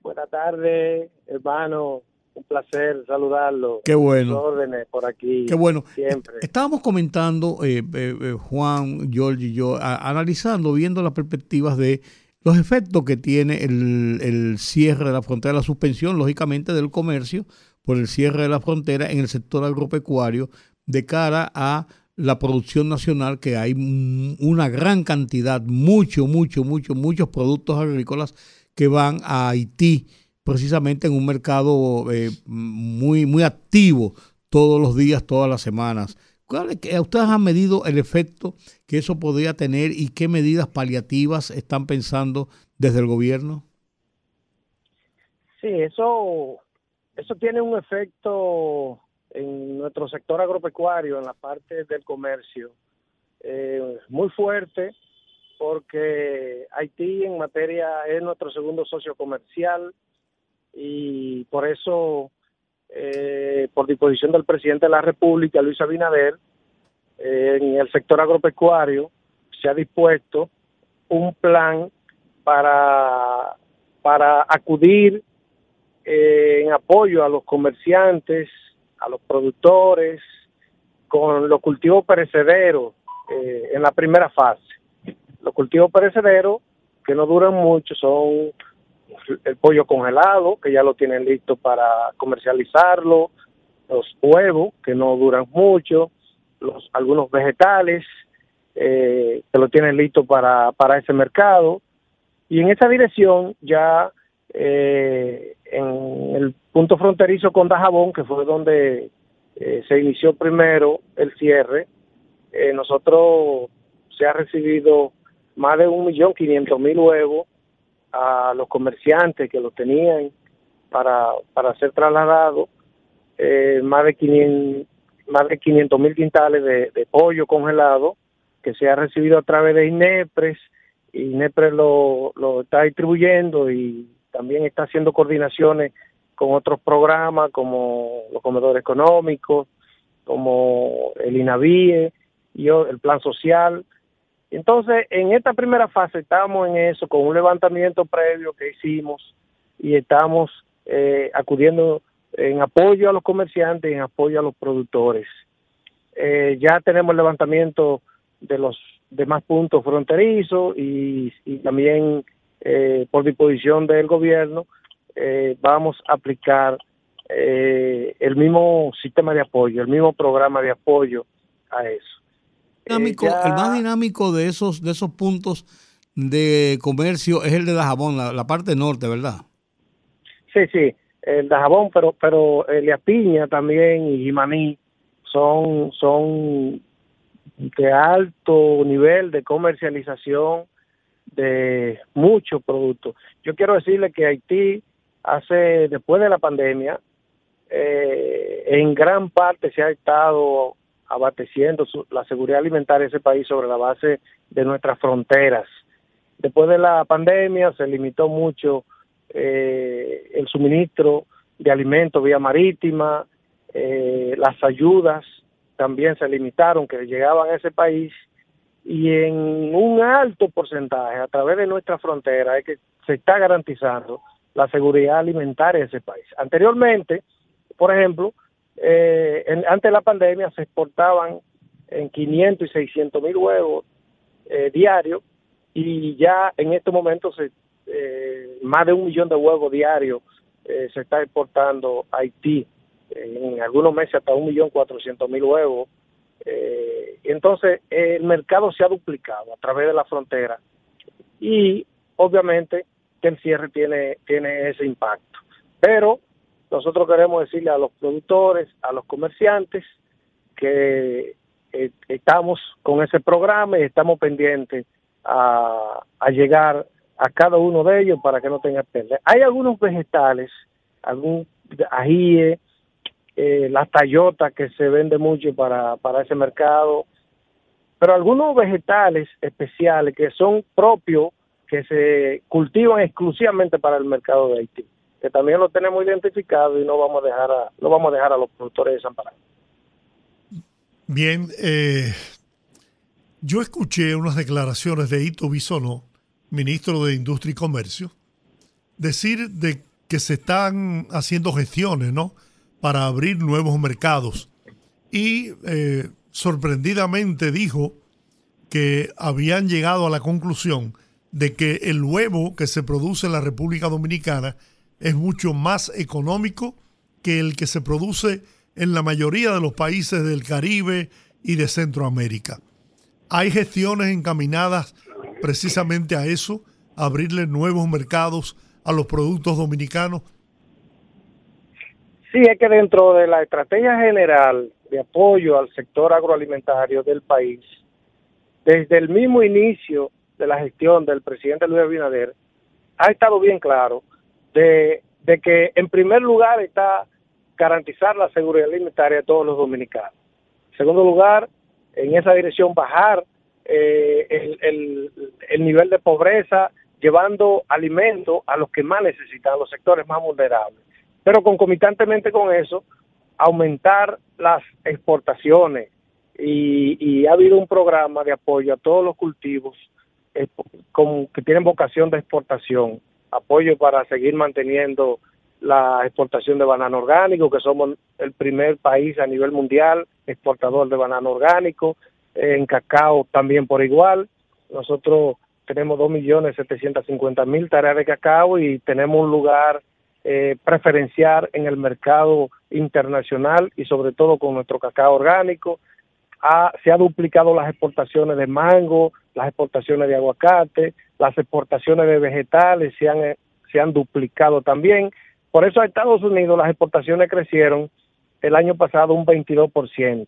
Buenas tardes, hermano. Un placer saludarlo. Qué bueno. Órdenes por aquí. Qué bueno. Siempre. Estábamos comentando, eh, eh, eh, Juan, George y yo, a- analizando, viendo las perspectivas de los efectos que tiene el, el cierre de la frontera, la suspensión, lógicamente, del comercio por el cierre de la frontera en el sector agropecuario de cara a la producción nacional, que hay una gran cantidad, mucho, mucho, mucho, muchos productos agrícolas que van a Haití, precisamente en un mercado eh, muy, muy activo todos los días, todas las semanas. ¿Cuál es que- ¿Ustedes han medido el efecto que eso podría tener y qué medidas paliativas están pensando desde el gobierno? Sí, eso, eso tiene un efecto en nuestro sector agropecuario, en la parte del comercio, eh, muy fuerte, porque Haití en materia es nuestro segundo socio comercial y por eso, eh, por disposición del presidente de la República, Luis Abinader, en el sector agropecuario se ha dispuesto un plan para, para acudir eh, en apoyo a los comerciantes, a los productores, con los cultivos perecederos eh, en la primera fase. Los cultivos perecederos, que no duran mucho, son el pollo congelado, que ya lo tienen listo para comercializarlo, los huevos, que no duran mucho, los algunos vegetales, eh, que lo tienen listo para, para ese mercado. Y en esa dirección ya eh, en el punto fronterizo con Dajabón, que fue donde eh, se inició primero el cierre, eh, nosotros se ha recibido más de un millón quinientos mil huevos a los comerciantes que los tenían para, para ser trasladados, más de 500 más de 500 mil quintales de, pollo congelado que se ha recibido a través de INEPRES INEPRES lo, lo está distribuyendo y también está haciendo coordinaciones con otros programas como los comedores económicos, como el INAVIE y el plan social. Entonces, en esta primera fase estamos en eso, con un levantamiento previo que hicimos y estamos eh, acudiendo en apoyo a los comerciantes y en apoyo a los productores. Eh, ya tenemos el levantamiento de los demás puntos fronterizos y, y también eh, por disposición del gobierno eh, vamos a aplicar eh, el mismo sistema de apoyo, el mismo programa de apoyo a eso. Dinámico, Eh, ya- El más dinámico de esos, de esos puntos de comercio es el de la, la parte norte, ¿verdad? Sí, sí, el Dajabón, pero pero Elia Piña también y Jimaní son son de alto nivel de comercialización de muchos productos. Yo quiero decirle que Haití hace después de la pandemia eh, en gran parte se ha estado abasteciendo su- la seguridad alimentaria de ese país sobre la base de nuestras fronteras. Después de la pandemia se limitó mucho eh, el suministro de alimentos vía marítima, eh, las ayudas también se limitaron que llegaban a ese país y en un alto porcentaje a través de nuestra frontera es que se está garantizando la seguridad alimentaria de ese país. Anteriormente, por ejemplo, eh, en- antes de la pandemia se exportaban en 500 y 600 mil huevos eh, diarios y ya en estos momentos se, eh, más de un millón de huevos diarios eh, se está exportando a Haití. En algunos meses hasta un millón cuatrocientos mil huevos. Eh, entonces el mercado se ha duplicado a través de la frontera y obviamente que el cierre tiene tiene ese impacto. Pero nosotros queremos decirle a los productores, a los comerciantes que eh, estamos con ese programa y estamos pendientes a, a llegar a cada uno de ellos para que no tenga pérdida. Hay algunos vegetales, algún ajíe, eh, la Toyota que se vende mucho para, para ese mercado, pero algunos vegetales especiales que son propios, que se cultivan exclusivamente para el mercado de Haití, que también lo tenemos identificado y no vamos a dejar a, no vamos a dejar a los productores desamparados. Bien, eh, yo escuché unas declaraciones de Ito Bisono, ministro de Industria y Comercio, decir de que se están haciendo gestiones, ¿no? Para abrir nuevos mercados. Y eh, sorprendidamente dijo que habían llegado a la conclusión de que el huevo que se produce en la República Dominicana es mucho más económico que el que se produce en la mayoría de los países del Caribe y de Centroamérica. Hay gestiones encaminadas precisamente a eso, abrirle nuevos mercados a los productos dominicanos. Sí, es que dentro de la estrategia general de apoyo al sector agroalimentario del país, desde el mismo inicio de la gestión del presidente Luis Abinader, ha estado bien claro de, de que en primer lugar está garantizar la seguridad alimentaria de todos los dominicanos. En segundo lugar, en esa dirección bajar eh, el, el, el nivel de pobreza, llevando alimentos a los que más necesitan, los sectores más vulnerables. Pero concomitantemente con eso, aumentar las exportaciones. Y, y ha habido un programa de apoyo a todos los cultivos eh, que tienen vocación de exportación, apoyo para seguir manteniendo la exportación de banano orgánico, que somos el primer país a nivel mundial exportador de banano orgánico, en cacao también por igual. Nosotros tenemos 2.750.000 tareas de cacao y tenemos un lugar eh, preferencial en el mercado internacional y sobre todo con nuestro cacao orgánico. Ha, se ha duplicado las exportaciones de mango, las exportaciones de aguacate, las exportaciones de vegetales se han, se han duplicado también. Por eso a Estados Unidos las exportaciones crecieron el año pasado un 22%.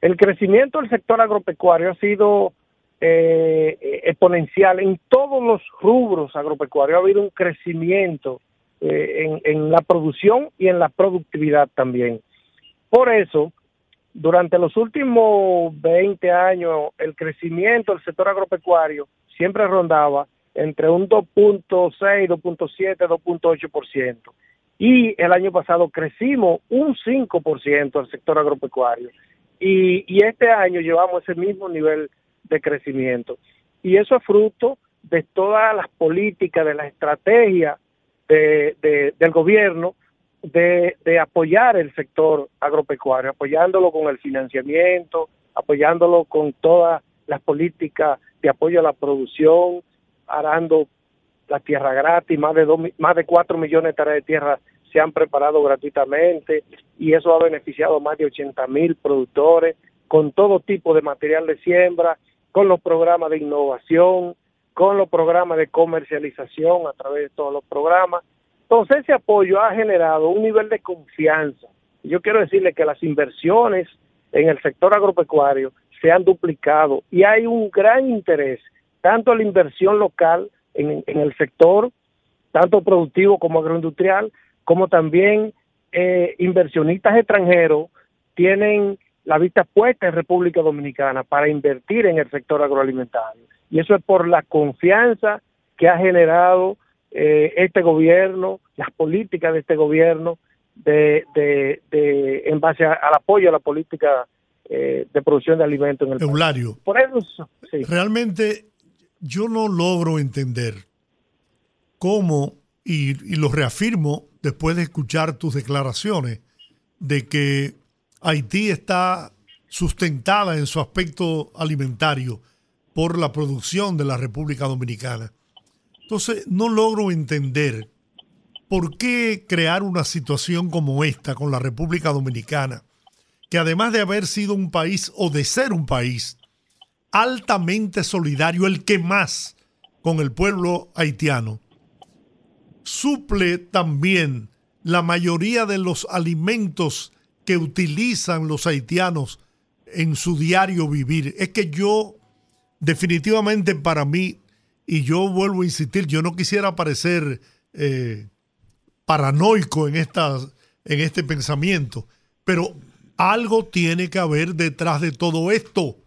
El crecimiento del sector agropecuario ha sido eh, exponencial en todos los rubros agropecuarios. Ha habido un crecimiento eh, en, en la producción y en la productividad también. Por eso, durante los últimos 20 años, el crecimiento del sector agropecuario siempre rondaba entre un 2.6, 2.7, 2.8%. Y el año pasado crecimos un 5% el sector agropecuario. Y, y este año llevamos ese mismo nivel de crecimiento. Y eso es fruto de todas las políticas, de la estrategia de, de, del gobierno de, de apoyar el sector agropecuario, apoyándolo con el financiamiento, apoyándolo con todas las políticas de apoyo a la producción, arando la tierra gratis, más de dos, más de cuatro millones de hectáreas de tierra se han preparado gratuitamente y eso ha beneficiado a más de 80 mil productores con todo tipo de material de siembra, con los programas de innovación, con los programas de comercialización a través de todos los programas. Entonces ese apoyo ha generado un nivel de confianza. Yo quiero decirle que las inversiones en el sector agropecuario se han duplicado y hay un gran interés, tanto en la inversión local en, en el sector, tanto productivo como agroindustrial, como también eh, inversionistas extranjeros tienen la vista puesta en República Dominicana para invertir en el sector agroalimentario. Y eso es por la confianza que ha generado eh, este gobierno, las políticas de este gobierno, de, de, de en base a- al apoyo a la política eh, de producción de alimentos en el país. Eulario, Por eso, sí. realmente yo no logro entender cómo, y, y lo reafirmo después de escuchar tus declaraciones, de que Haití está sustentada en su aspecto alimentario por la producción de la República Dominicana. Entonces, no logro entender por qué crear una situación como esta con la República Dominicana, que además de haber sido un país o de ser un país altamente solidario, el que más con el pueblo haitiano, suple también la mayoría de los alimentos que utilizan los haitianos en su diario vivir. Es que yo, definitivamente para mí, y yo vuelvo a insistir, yo no quisiera parecer eh, paranoico en, en este pensamiento, Pero algo tiene que haber detrás de todo esto.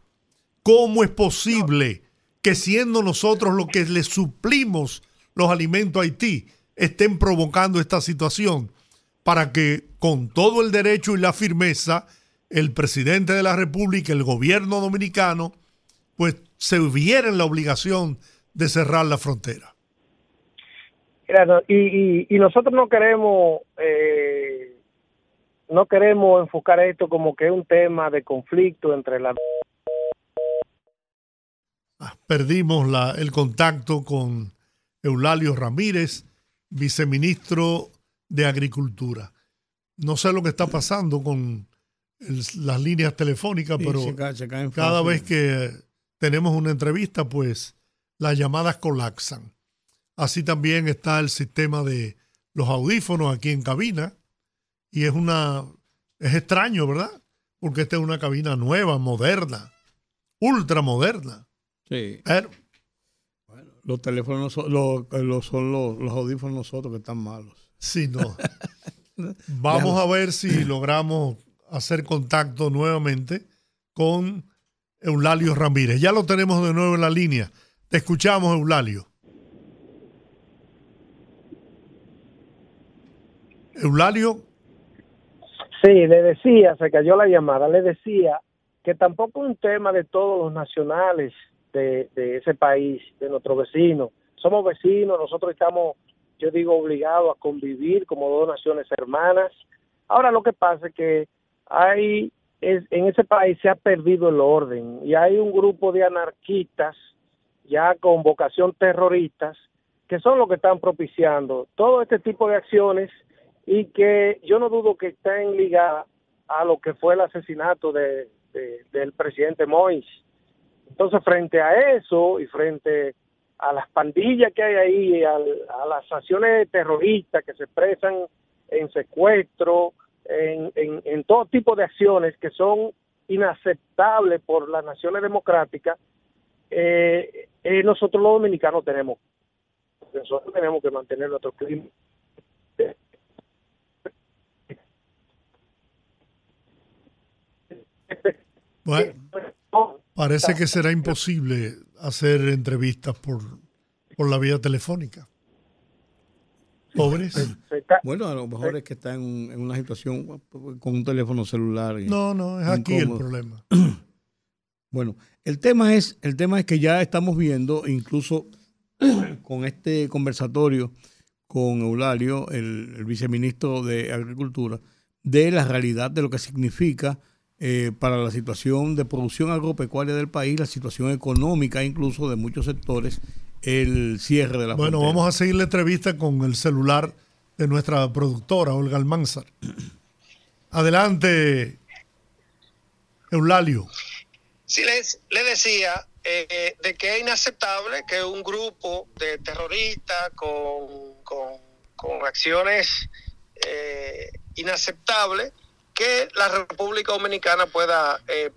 ¿Cómo es posible que siendo nosotros los que le suplimos los alimentos a Haití, estén provocando esta situación para que con todo el derecho y la firmeza el presidente de la República, el gobierno dominicano, pues se viera en la obligación de cerrar la frontera. No, y, y, y nosotros no queremos eh, no queremos enfocar esto como que es un tema de conflicto entre la Perdimos la- el contacto con Eulalio Ramírez, viceministro de Agricultura. No sé lo que está pasando con el- las líneas telefónicas, Sí, pero se se cada fácil. vez que tenemos una entrevista, pues las llamadas colapsan. Así también está el sistema de los audífonos aquí en cabina. Y es una. Es extraño, ¿verdad? Porque esta es una cabina nueva, moderna, ultra moderna. Sí. Pero, Los teléfonos no son, los, los- son los, los audífonos nosotros que están malos. Sí, no. Vamos a ver si logramos hacer contacto nuevamente con Eulalio Ramírez. Ya lo tenemos de nuevo en la línea. Te escuchamos, Eulalio. Eulalio, Sí, le decía, se cayó la llamada, le decía que tampoco es un tema de todos los nacionales de, de ese país, de nuestro vecino. Somos vecinos, nosotros estamos, yo digo, obligados a convivir como dos naciones hermanas. Ahora lo que pasa es que hay, es, en ese país se ha perdido el orden y hay un grupo de anarquistas ya con vocación terroristas que son los que están propiciando todo este tipo de acciones y que yo no dudo que estén ligadas a lo que fue el asesinato de, de- del presidente Mois. Entonces, frente a eso y frente a las pandillas que hay ahí, al- a, las acciones terroristas que se expresan en secuestro, en, en, en todo tipo de acciones que son inaceptables por las naciones democráticas, eh, eh, nosotros los dominicanos tenemos, nosotros tenemos que mantener nuestro clima. bueno, parece que será imposible hacer entrevistas por, por la vía telefónica. Pobres. Bueno, a lo mejor es que está en, un- en una situación con un teléfono celular. y- No, no, es aquí el problema. Bueno, el tema es, el tema es que ya estamos viendo, incluso con este conversatorio con Eulario, el, el viceministro de Agricultura, de la realidad de lo que significa eh, para la situación de producción agropecuaria del país, la situación económica incluso de muchos sectores, el cierre de la Bueno, frontera. vamos a seguir la entrevista con el celular de nuestra productora, Olga Almanzar. Adelante, Eulalio. Sí, les, le decía eh, de que es inaceptable que un grupo de terroristas con, con, con acciones eh, inaceptables, que la República Dominicana pueda eh,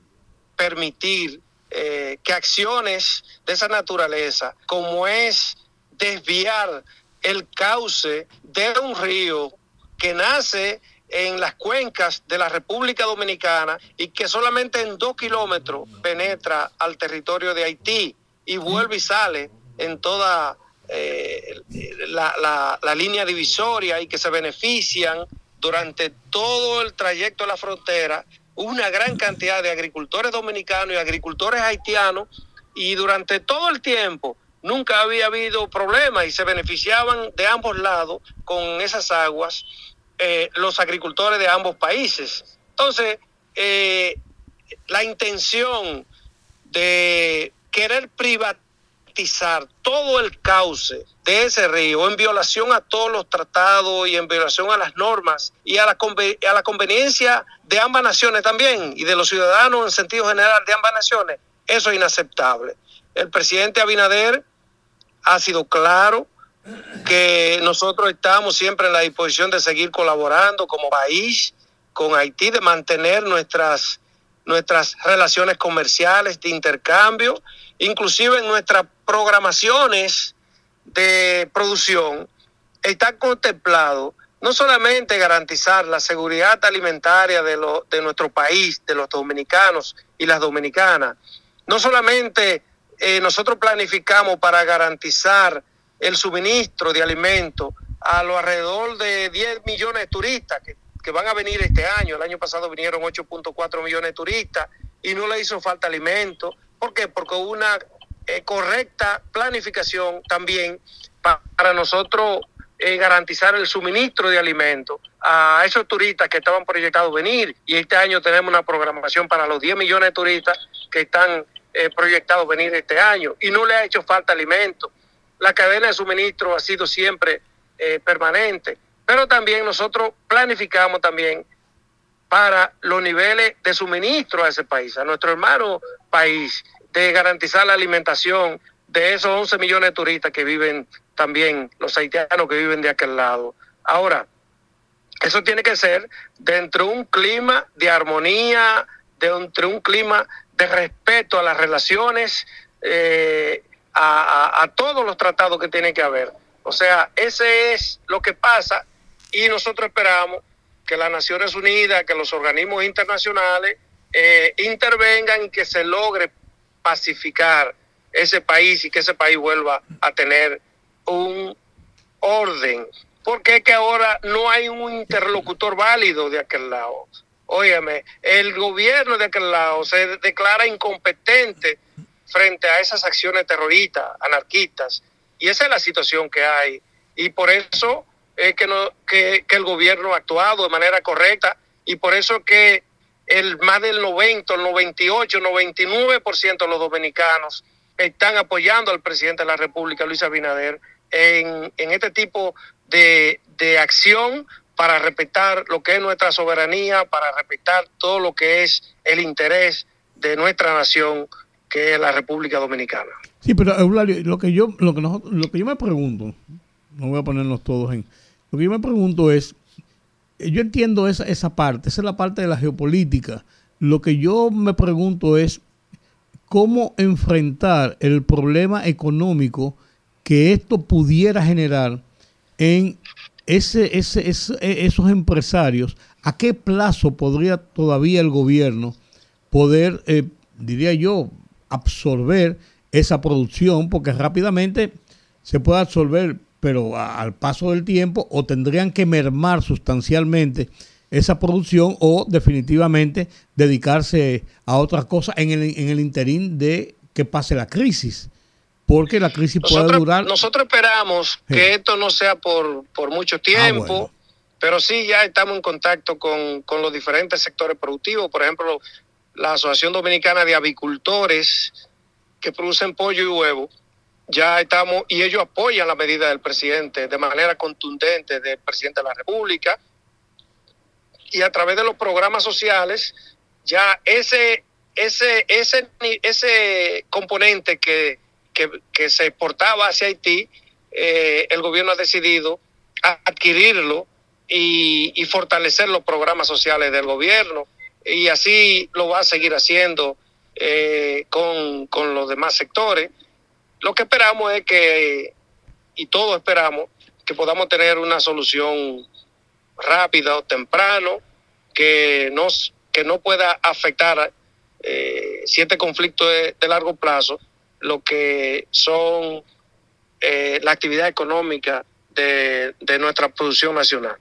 permitir eh, que acciones de esa naturaleza, como es desviar el cauce de un río que nace en las cuencas de la República Dominicana y que solamente en dos kilómetros penetra al territorio de Haití y vuelve y sale en toda eh, la, la- la línea divisoria y que se benefician durante todo el trayecto de la frontera una gran cantidad de agricultores dominicanos y agricultores haitianos y durante todo el tiempo nunca había habido problema y se beneficiaban de ambos lados con esas aguas eh, los agricultores de ambos países. Entonces, eh, la intención de querer privatizar todo el cauce de ese río en violación a todos los tratados y en violación a las normas y a la, conve- a la conveniencia de ambas naciones también y de los ciudadanos en sentido general de ambas naciones, eso es inaceptable. El presidente Abinader ha sido claro que nosotros estamos siempre en la disposición de seguir colaborando como país con Haití, de mantener nuestras, nuestras relaciones comerciales de intercambio, inclusive en nuestras programaciones de producción, está contemplado no solamente garantizar la seguridad alimentaria de, lo- de nuestro país, de los dominicanos y las dominicanas, no solamente eh, nosotros planificamos para garantizar el suministro de alimentos a lo alrededor de 10 millones de turistas que, que van a venir este año. El año pasado vinieron 8.4 millones de turistas y no le hizo falta alimento. ¿Por qué? Porque hubo una eh, correcta planificación también pa- para nosotros eh, garantizar el suministro de alimentos a esos turistas que estaban proyectados venir. Y este año tenemos una programación para los 10 millones de turistas que están eh, proyectados venir este año. Y no le ha hecho falta alimento. La cadena de suministro ha sido siempre permanente. Pero también nosotros planificamos también para los niveles de suministro a ese país, a nuestro hermano país, de garantizar la alimentación de esos 11 millones de turistas que viven también, los haitianos que viven de aquel lado. Ahora, eso tiene que ser dentro de un clima de armonía, dentro de un clima de respeto a las relaciones, eh, a, a- a todos los tratados que tiene que haber. O sea, ese es lo que pasa y nosotros esperamos que las Naciones Unidas, que los organismos internacionales eh, intervengan y que se logre pacificar ese país y que ese país vuelva a tener un orden. Porque es que ahora no hay un interlocutor válido de aquel lado. Óyeme, el gobierno de aquel lado se declara incompetente frente a esas acciones terroristas, anarquistas, y esa es la situación que hay. Y por eso es que, no, que, que el gobierno ha actuado de manera correcta, y por eso que el más del 90, el 98, 99% de los dominicanos están apoyando al presidente de la República, Luis Abinader, en, en este tipo de, de acción para respetar lo que es nuestra soberanía, para respetar todo lo que es el interés de nuestra nación, que es la República Dominicana. Sí, pero Eulalio, lo que yo, lo que nosotros- lo que yo me pregunto, no voy a ponernos todos en, lo que yo me pregunto es, eh, yo entiendo esa, esa parte, esa es la parte de la geopolítica. Lo que yo me pregunto es cómo enfrentar el problema económico que esto pudiera generar en ese, ese, ese- e- esos empresarios. ¿A qué plazo podría todavía el gobierno poder, eh, diría yo, absorber esa producción? Porque rápidamente se puede absorber, pero a- al paso del tiempo, o tendrían que mermar sustancialmente esa producción o definitivamente dedicarse a otras cosas en el, en el interín de que pase la crisis. Porque la crisis puede durar. nosotros esperamos Sí. que esto no sea por, por mucho tiempo, Ah, bueno. pero sí ya estamos en contacto con, con los diferentes sectores productivos. Por ejemplo, la Asociación Dominicana de Avicultores que producen pollo y huevo. Ya estamos, y ellos apoyan la medida del presidente de manera contundente del presidente de la República. Y a través de los programas sociales, ya ese, ese, ese, ese componente que, que, que se exportaba hacia Haití, eh, el gobierno ha decidido adquirirlo y, y fortalecer los programas sociales del gobierno. Y así lo va a seguir haciendo eh, con, con los demás sectores. Lo que esperamos es que, y todos esperamos, que podamos tener una solución rápida o temprano, que, nos, que no pueda afectar eh, si este conflicto es de largo plazo, lo que son eh, la actividad económica de, de nuestra producción nacional.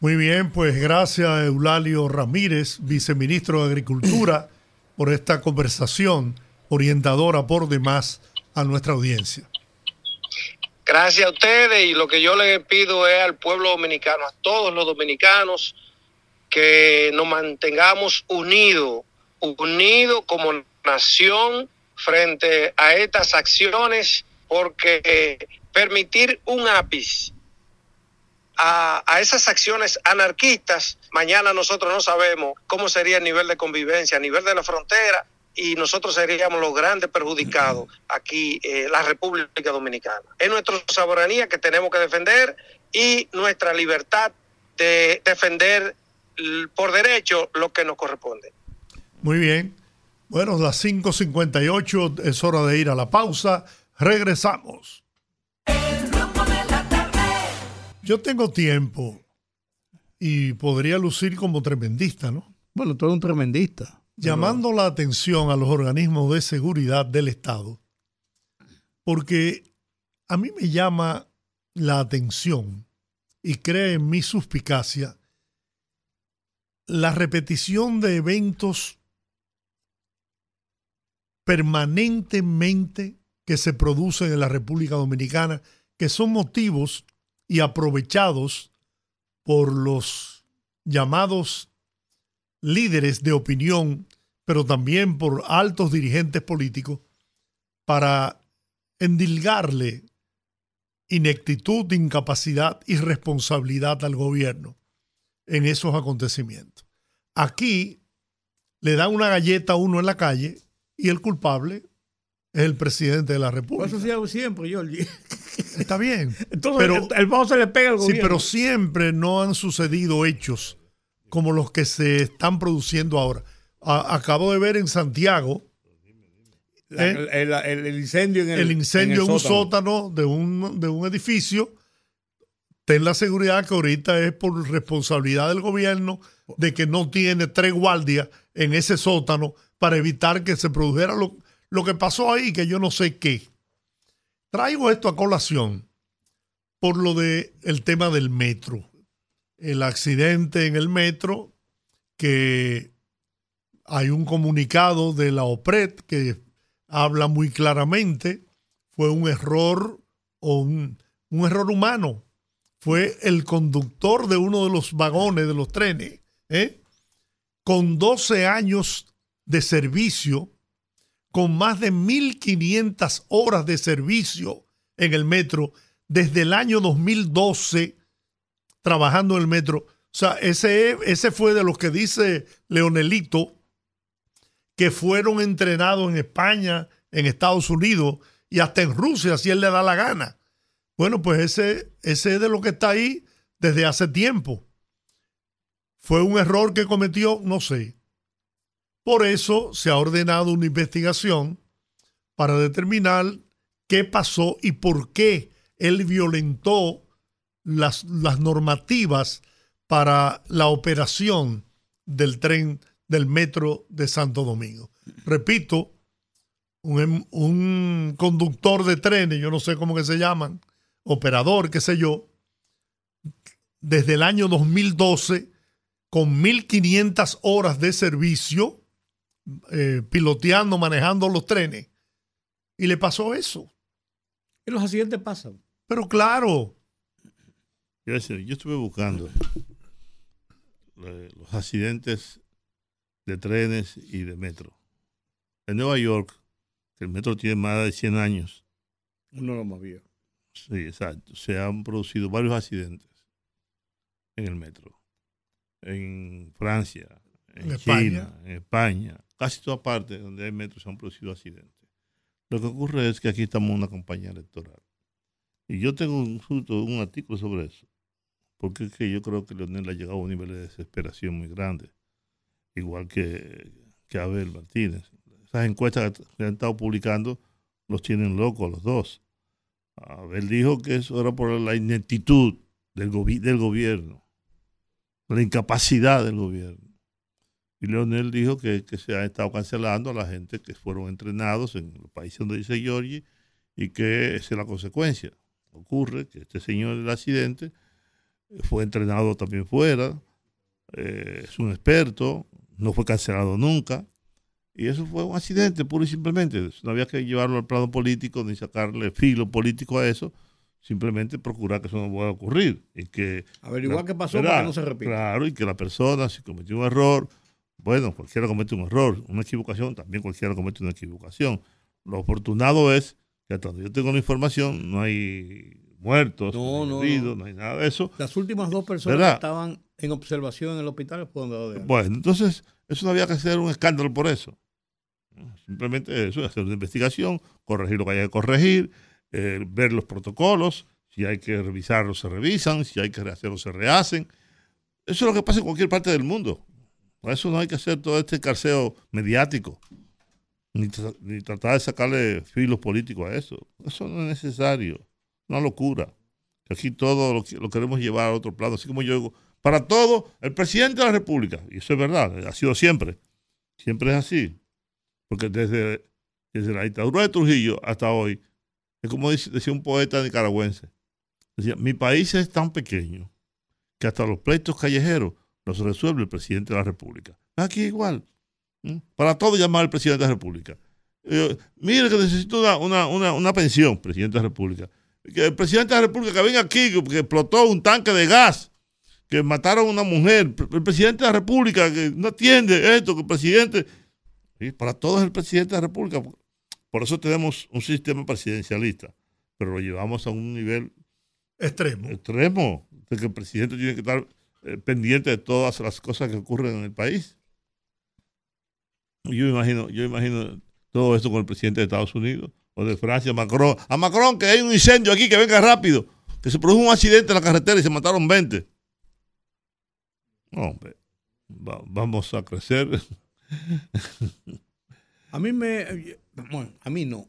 Muy bien, pues gracias Eulalio Ramírez, viceministro de Agricultura, por esta conversación orientadora por demás a nuestra audiencia. Gracias a ustedes y lo que yo les pido es al pueblo dominicano, a todos los dominicanos, que nos mantengamos unidos, unidos como nación frente a estas acciones, porque eh, permitir un ápice a, a esas acciones anarquistas, mañana nosotros no sabemos cómo sería el nivel de convivencia a nivel de la frontera y nosotros seríamos los grandes perjudicados aquí, eh, la República Dominicana. Es nuestra soberanía que tenemos que defender y nuestra libertad de defender por derecho lo que nos corresponde. Muy bien. Bueno, las 5.58 es hora de ir a la pausa. Regresamos. Yo tengo tiempo y podría lucir como tremendista, ¿no? Bueno, tú eres un tremendista. Llamando la atención a los organismos de seguridad del Estado, porque a mí me llama la atención y crea en mi suspicacia la repetición de eventos permanentemente que se producen en la República Dominicana, que son motivos y aprovechados por los llamados líderes de opinión, pero también por altos dirigentes políticos, para endilgarle ineptitud, incapacidad y responsabilidad al gobierno en esos acontecimientos. Aquí le dan una galleta a uno en la calle y el culpable es el presidente de la República. Eso sí hago siempre, Jordi. Está bien. Entonces, Pero- el, bajo se le pega al Sí, gobierno. pero siempre no han sucedido hechos como los que se están produciendo ahora. A- acabo de ver en Santiago La- ¿eh? el, el- el incendio en el, el incendio en, un sótano de un, de un edificio. Ten la seguridad que ahorita es por responsabilidad del gobierno de que no tiene tres guardias en ese sótano para evitar que se produjera lo, lo que pasó ahí, que yo no sé qué. Traigo esto a colación por lo de el tema del metro. El accidente en el metro, que hay un comunicado de la OPRED que habla muy claramente, fue un error o un, error humano. Fue el conductor de uno de los vagones de los trenes, ¿eh? con 12 años de servicio, con más de 1.500 horas de servicio en el metro desde el año 2012 trabajando en el metro. O sea, ese, ese fue de los que dice Leonelito, que fueron entrenados en España, en Estados Unidos y hasta en Rusia, si él le da la gana. Bueno, pues ese, ese es de lo que está ahí desde hace tiempo. ¿Fue un error que cometió? No sé. Por eso se ha ordenado una investigación para determinar qué pasó y por qué él violentó las, las normativas para la operación del tren del metro de Santo Domingo. Repito, un, em- un conductor de trenes, yo no sé cómo que se llaman, operador, qué sé yo, desde el año 2012, con 1.500 horas de servicio, eh, piloteando, manejando los trenes, y le pasó eso. Y los accidentes pasan. Pero claro, yo estuve buscando eh, los accidentes de trenes y de metro. En Nueva York, que el metro tiene más de 100 años, Uno de los más viejos. sí, exacto, se han producido varios accidentes en el metro. En Francia, en, En China, España. en España, casi todas partes donde hay metro se han producido accidentes. Lo que ocurre es que aquí estamos en una campaña electoral. Y yo tengo un, un artículo sobre eso. Porque es que yo creo que Leonel ha llegado a un nivel de desesperación muy grande. Igual que, Abel Martínez. Esas encuestas que han estado publicando los tienen locos los dos. Abel dijo que eso era por la ineptitud del, gobi- del gobierno, la incapacidad del gobierno. Y Leonel dijo que, se ha estado cancelando a la gente que fueron entrenados en los países donde dice Giorgi y que esa es la consecuencia. Ocurre que este señor del accidente fue entrenado también fuera, eh, es un experto, no fue cancelado nunca. Y eso fue un accidente, puro y simplemente. No había que llevarlo al plano político ni sacarle filo político a eso. Simplemente procurar que eso no vuelva a ocurrir. Y que Averiguar la- qué pasó para que no se repita. Claro, y que la persona, si cometió un error, bueno, cualquiera comete un error, una equivocación, también cualquiera comete una equivocación. Lo afortunado es que hasta donde yo tengo la información, no hay muertos, No, no, heridos, no. no hay nada de eso. Las últimas dos personas ¿Verdad? que estaban en observación en el hospital fueron dados de alta. Bueno, entonces, eso no había que hacer un escándalo por eso. Simplemente eso, hacer una investigación, corregir lo que haya que corregir, eh, ver los protocolos, si hay que revisarlos, se revisan, si hay que rehacerlos, se rehacen. Eso es lo que pasa en cualquier parte del mundo. Por eso no hay que hacer todo este carceo mediático, ni, ni tratar de sacarle filos políticos a eso. Eso no es necesario, una locura. aquí todo lo, lo queremos llevar a otro plano, así como yo digo, para todo, el presidente de la República, y eso es verdad, ha sido siempre, siempre es así, porque desde, desde la dictadura de Trujillo hasta hoy, es como decía un poeta nicaragüense, decía, mi país es tan pequeño que hasta los pleitos callejeros los resuelve el presidente de la República. Aquí igual, para todo llamar al presidente de la República. Eh, mire que necesito una, una, una, una pensión, presidente de la República. Que el presidente de la República que venga aquí, que explotó un tanque de gas, que mataron a una mujer. El presidente de la República que no atiende esto, que el presidente. Sí, para todos el presidente de la República. Por eso tenemos un sistema presidencialista, pero lo llevamos a un nivel extremo. Extremo, de que el presidente tiene que estar eh, pendiente de todas las cosas que ocurren en el país. Yo imagino, yo imagino todo esto con el presidente de Estados Unidos o de Francia, Macron. A Macron que hay un incendio aquí, que venga rápido, que se produjo un accidente en la carretera y se mataron 20. Hombre, va- vamos a crecer. A mí me. Bueno, a mí no.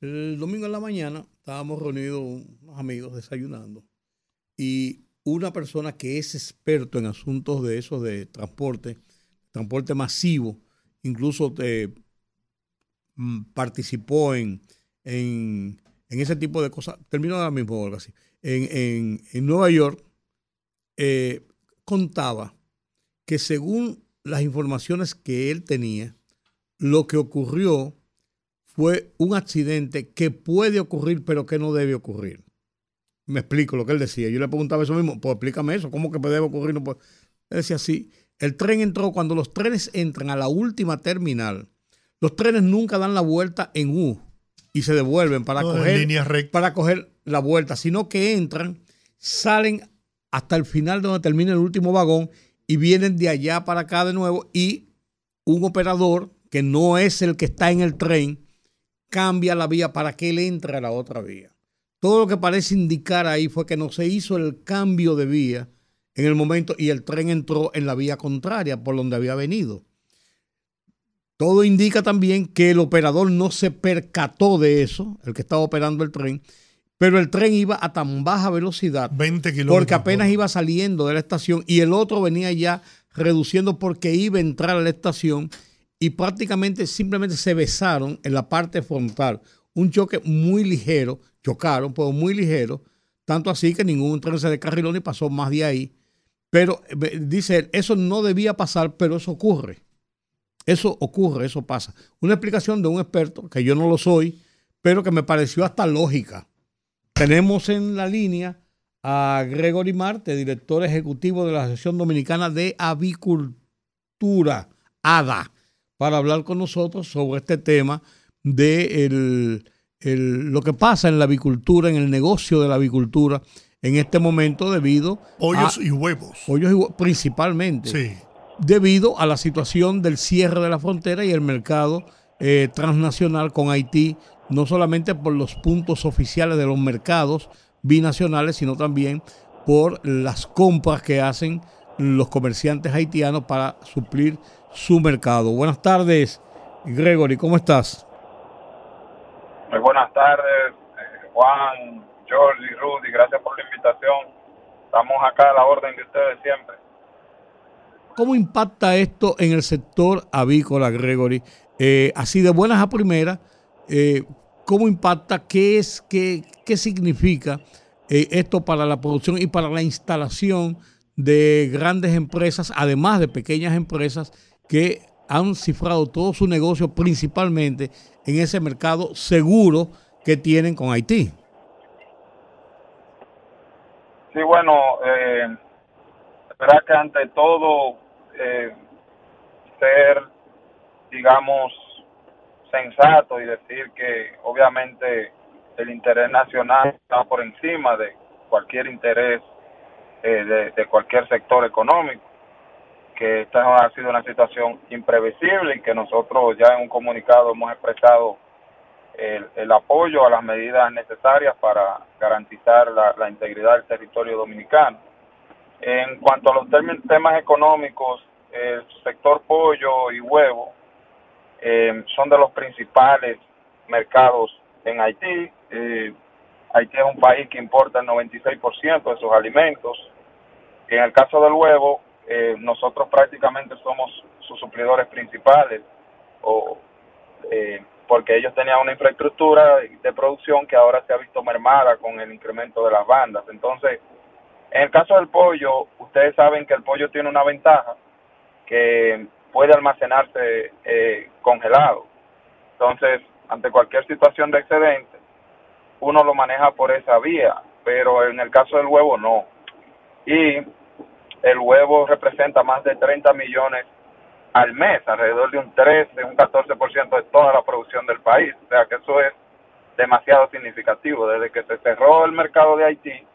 El domingo en la mañana estábamos reunidos unos amigos desayunando y una persona que es experto en asuntos de esos de transporte, transporte masivo, incluso eh, mm, participó en, en, en ese tipo de cosas. Termino ahora mismo, Olga, sí. En, en- en Nueva York eh, contaba que según las informaciones que él tenía, lo que ocurrió fue un accidente que puede ocurrir, pero que no debe ocurrir. Me explico lo que él decía. Yo le preguntaba eso mismo, pues explícame eso, ¿cómo que debe ocurrir? No puede? Él decía así, el tren entró, cuando los trenes entran a la última terminal, los trenes nunca dan la vuelta en U y se devuelven para, No, coger, línea para coger la vuelta, sino que entran, salen hasta el final donde termina el último vagón y vienen de allá para acá de nuevo y un operador que no es el que está en el tren cambia la vía para que él entre a la otra vía. Todo lo que parece indicar ahí fue que no se hizo el cambio de vía en el momento y el tren entró en la vía contraria por donde había venido. Todo indica también que el operador no se percató de eso, el que estaba operando el tren, pero el tren iba a tan baja velocidad 20 kilómetros. porque apenas iba saliendo de la estación y el otro venía ya reduciendo porque iba a entrar a la estación y prácticamente simplemente se besaron en la parte frontal. Un choque muy ligero, chocaron, pero muy ligero, tanto así que ningún tren se descarriló ni pasó más de ahí. Pero eh, dice él, eso no debía pasar, pero eso ocurre. Eso ocurre, eso pasa. Una explicación de un experto, que yo no lo soy, pero que me pareció hasta lógica. Tenemos en la línea a Gregory Marte, director ejecutivo de la Asociación Dominicana de Avicultura, ADA, para hablar con nosotros sobre este tema de el- el- lo que pasa en la avicultura, en el negocio de la avicultura en este momento debido Pollos a- y huevos. pollos y hue- principalmente Sí. debido a la situación del cierre de la frontera y el mercado eh, transnacional con Haití, no solamente por los puntos oficiales de los mercados binacionales, sino también por las compras que hacen los comerciantes haitianos para suplir su mercado. Buenas tardes, Gregory, ¿cómo estás? Muy buenas tardes, eh, Juan, George y Rudy, gracias por la invitación. Estamos acá a la orden de ustedes siempre. ¿Cómo impacta esto en el sector avícola, Gregory? Eh, así de buenas a primeras, eh, ¿cómo impacta? ¿Qué es, qué, qué significa eh, esto para la producción y para la instalación de grandes empresas, además de pequeñas empresas que han cifrado todo su negocio principalmente en ese mercado seguro que tienen con Haití? Sí, bueno, eh, verdad que ante todo eh, ser, digamos, sensato y decir que obviamente el interés nacional está por encima de cualquier interés eh, de, cualquier sector económico, que esta ha sido una situación imprevisible y que nosotros ya en un comunicado hemos expresado el, el apoyo a las medidas necesarias para garantizar la, la integridad del territorio dominicano. En cuanto a los temas económicos, el sector pollo y huevo eh, son de los principales mercados en Haití. Eh, Haití es un país que importa el 96% de sus alimentos. En el caso del huevo, eh, nosotros prácticamente somos sus suplidores principales, o, eh, porque ellos tenían una infraestructura de producción que ahora se ha visto mermada con el incremento de las bandas. Entonces, en el caso del pollo, ustedes saben que el pollo tiene una ventaja, que puede almacenarse eh, congelado. Entonces, ante cualquier situación de excedente, uno lo maneja por esa vía, pero en el caso del huevo no. Y el huevo representa más de 30 millones al mes, alrededor de un 13, un 14% de toda la producción del país. O sea que eso es demasiado significativo. Desde que se cerró el mercado de Haití,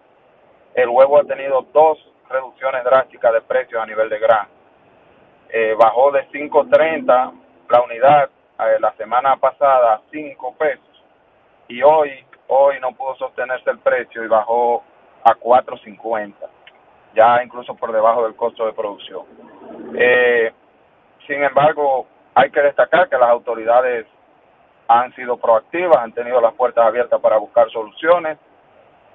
el huevo ha tenido dos reducciones drásticas de precios a nivel de grano. Eh, bajó de 5.30 la unidad eh, la semana pasada a 5 pesos y hoy hoy no pudo sostenerse el precio y bajó a 4.50 ya incluso por debajo del costo de producción. Eh, sin embargo, hay que destacar que las autoridades han sido proactivas, han tenido las puertas abiertas para buscar soluciones.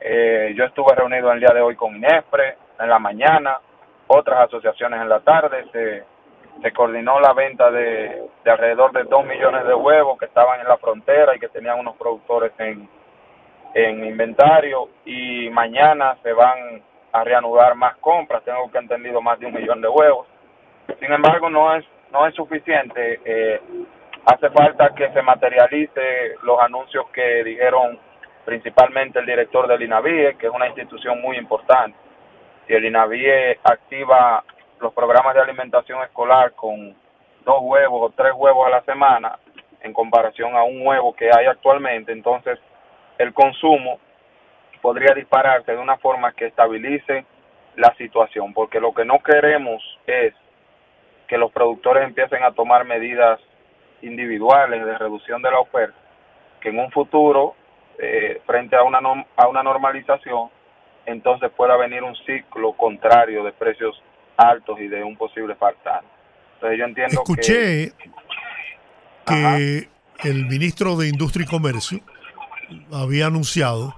Eh, yo estuve reunido el día de hoy con INESPRE en la mañana, otras asociaciones en la tarde. Se, se coordinó la venta de, de alrededor de 2 millones de huevos que estaban en la frontera y que tenían unos productores en, en inventario y mañana se van a reanudar más compras, tengo que entendido más de un millón de huevos. Sin embargo, no es no es suficiente. Eh, hace falta que se materialice los anuncios que dijeron principalmente el director del INAVIE, que es una institución muy importante. Si el INAVIE activa los programas de alimentación escolar con dos huevos o tres huevos a la semana, en comparación a un huevo que hay actualmente, entonces el consumo podría dispararse de una forma que estabilice la situación, porque lo que no queremos es que los productores empiecen a tomar medidas individuales de reducción de la oferta, que en un futuro, eh, frente a una, a una normalización, entonces pueda venir un ciclo contrario de precios altos y de un posible faltante. Entonces yo entiendo Escuché que, que el ministro de Industria y Comercio había anunciado